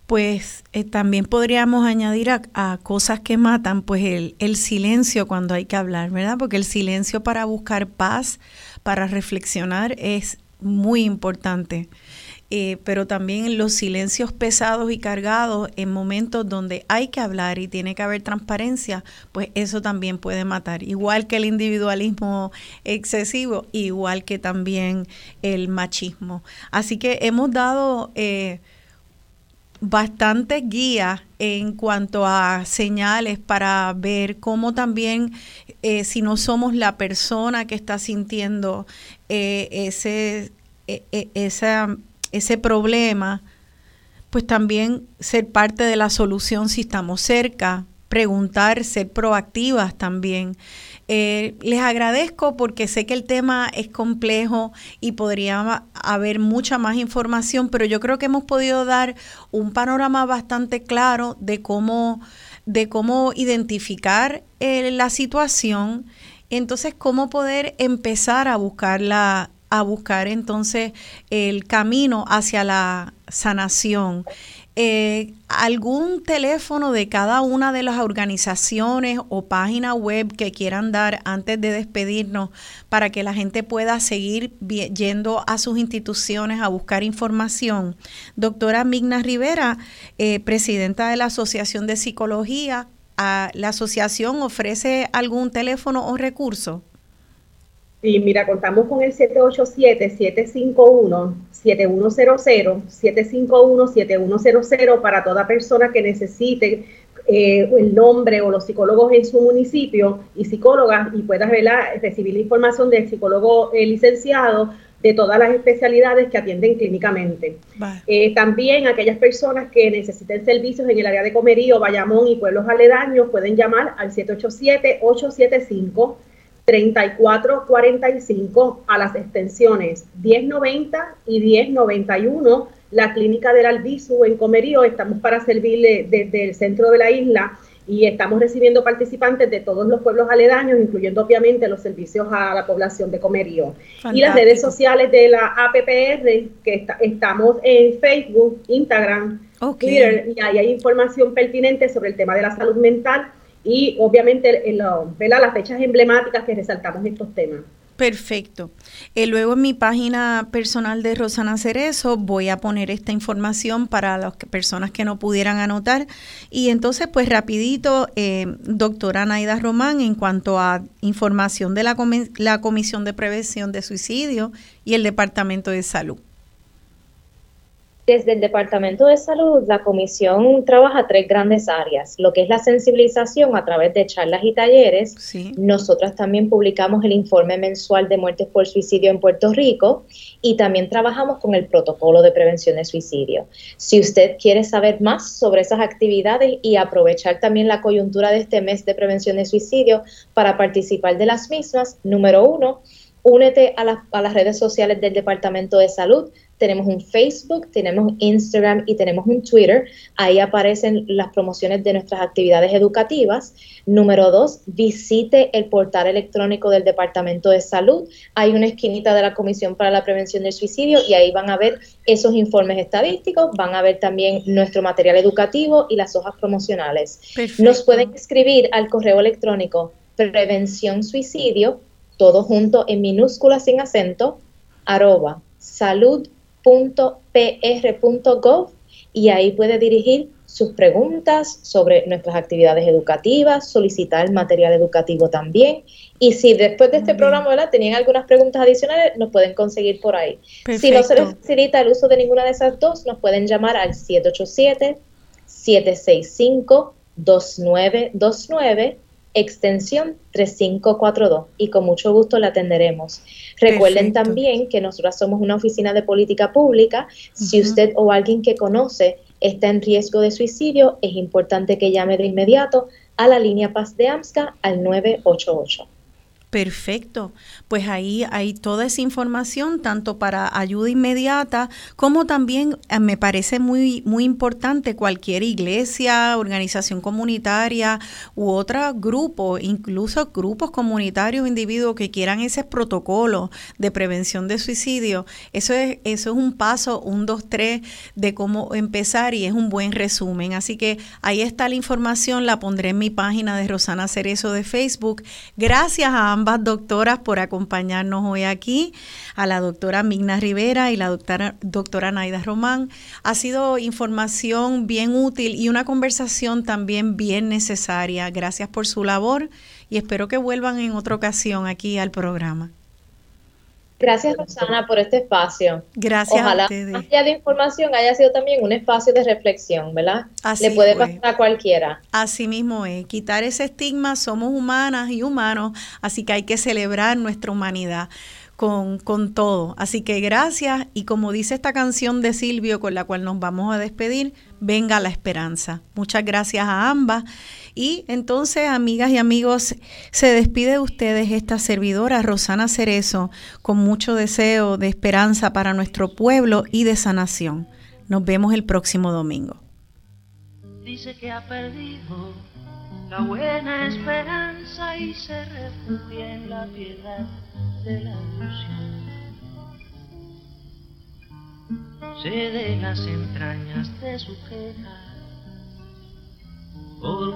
S2: pues eh, también podríamos añadir a, cosas que matan, pues el, silencio cuando hay que hablar, ¿verdad? Porque el silencio para buscar paz, para reflexionar, es muy importante. eh, pero también los silencios pesados y cargados en momentos donde hay que hablar y tiene que haber transparencia, pues eso también puede matar, igual que el individualismo excesivo, igual que también el machismo. Así que hemos dado... Eh, bastantes guías en cuanto a señales para ver cómo también eh, si no somos la persona que está sintiendo eh, ese, e, e, ese problema, pues también ser parte de la solución si estamos cerca, preguntar, ser proactivas también. Eh, les agradezco porque sé que el tema es complejo y podría haber mucha más información, pero yo creo que hemos podido dar un panorama bastante claro de cómo, de cómo identificar eh, la situación, entonces cómo poder empezar a buscar a buscar entonces el camino hacia la sanación eh, algún teléfono de cada una de las organizaciones o página web que quieran dar antes de despedirnos para que la gente pueda seguir yendo a sus instituciones a buscar información. Doctora Migna Rivera, eh, presidenta de la Asociación de Psicología, ¿la asociación ofrece algún teléfono o recurso?
S3: Sí, mira, contamos con el 787-751-7100, 751-7100 para toda persona que necesite eh, el nombre o los psicólogos en su municipio y psicólogas y puedas recibir la información del psicólogo eh, licenciado de todas las especialidades que atienden clínicamente. Eh, también aquellas personas que necesiten servicios en el área de Comerío, Bayamón y pueblos aledaños pueden llamar al 787 875 3445 a las extensiones 1090 y 1091, la clínica del Albizu en Comerío. Estamos para servirle desde el centro de la isla y estamos recibiendo participantes de todos los pueblos aledaños, incluyendo obviamente los servicios a la población de Comerío. Y las redes sociales de la APPR, que estamos en Facebook, Instagram, Twitter, y ahí hay información pertinente sobre el tema de la salud mental y obviamente en las fechas emblemáticas que resaltamos estos temas.
S2: Perfecto. Eh, luego en mi página personal de Rosana Cerezo voy a poner esta información para las personas que no pudieran anotar. Y entonces, pues rapidito, eh, doctora Naida Román, en cuanto a información de la, la Comisión de Prevención de Suicidio y el Departamento de Salud.
S4: Desde el Departamento de Salud, la comisión trabaja tres grandes áreas, lo que es la sensibilización a través de charlas y talleres. Nosotras también publicamos el informe mensual de muertes por suicidio en Puerto Rico y también trabajamos con el protocolo de prevención de suicidio. Si usted quiere saber más sobre esas actividades y aprovechar también la coyuntura de este mes de prevención de suicidio para participar de las mismas, número uno, únete a, a las redes sociales del Departamento de Salud tenemos un Facebook, tenemos Instagram y tenemos un Twitter. Ahí aparecen las promociones de nuestras actividades educativas. Número dos, visite el portal electrónico del Departamento de Salud. Hay una esquinita de la Comisión para la Prevención del Suicidio y ahí van a ver esos informes estadísticos, van a ver también nuestro material educativo y las hojas promocionales. Nos pueden escribir al correo electrónico prevención suicidio, todo junto en minúsculas sin acento, arroba salud .pr.gov y ahí puede dirigir sus preguntas sobre nuestras actividades educativas, solicitar material educativo también. Y si después de este programa ¿verdad? tenían algunas preguntas adicionales, nos pueden conseguir por ahí. Si no se les facilita el uso de ninguna de esas dos, nos pueden llamar al 787-765-2929 extensión 3542 y con mucho gusto la atenderemos. Recuerden también que nosotros somos una oficina de política pública. Si usted o alguien que conoce está en riesgo de suicidio, es importante que llame de inmediato a la línea Paz de AMSCA al 988.
S2: Perfecto. Pues ahí hay toda esa información, tanto para ayuda inmediata, como también eh, me parece muy, muy importante cualquier iglesia, organización comunitaria u otro grupo, incluso grupos comunitarios, individuos que quieran ese protocolo de prevención de suicidio. Eso es, eso es un paso, un, dos, tres, de cómo empezar y es un buen resumen. Así que ahí está la información, la pondré en mi página de Rosana Cerezo de Facebook. Gracias a ambos ambas doctoras por acompañarnos hoy aquí, a la doctora Migna Rivera y la doctora, doctora Naida Román. Ha sido información bien útil y una conversación también bien necesaria. Gracias por su labor y espero que vuelvan en otra ocasión aquí al programa.
S4: Gracias, Rosana, por este espacio.
S2: Gracias
S4: Ojalá,
S2: a ustedes.
S4: más allá de información, haya sido también un espacio de reflexión, ¿verdad?
S2: Así
S4: Le puede
S2: fue.
S4: pasar a cualquiera.
S2: Así mismo es, quitar ese estigma, somos humanas y humanos, así que hay que celebrar nuestra humanidad con, con todo. Así que gracias y como dice esta canción de Silvio con la cual nos vamos a despedir, venga la esperanza. Muchas gracias a ambas. Y entonces, amigas y amigos, se despide de ustedes esta servidora, Rosana Cerezo, con mucho deseo de esperanza para nuestro pueblo y de sanación. Nos vemos el próximo domingo.
S5: Dice que ha perdido la buena esperanza y se refugia en la piedad de la ilusión. Sé de las entrañas de su queja, porque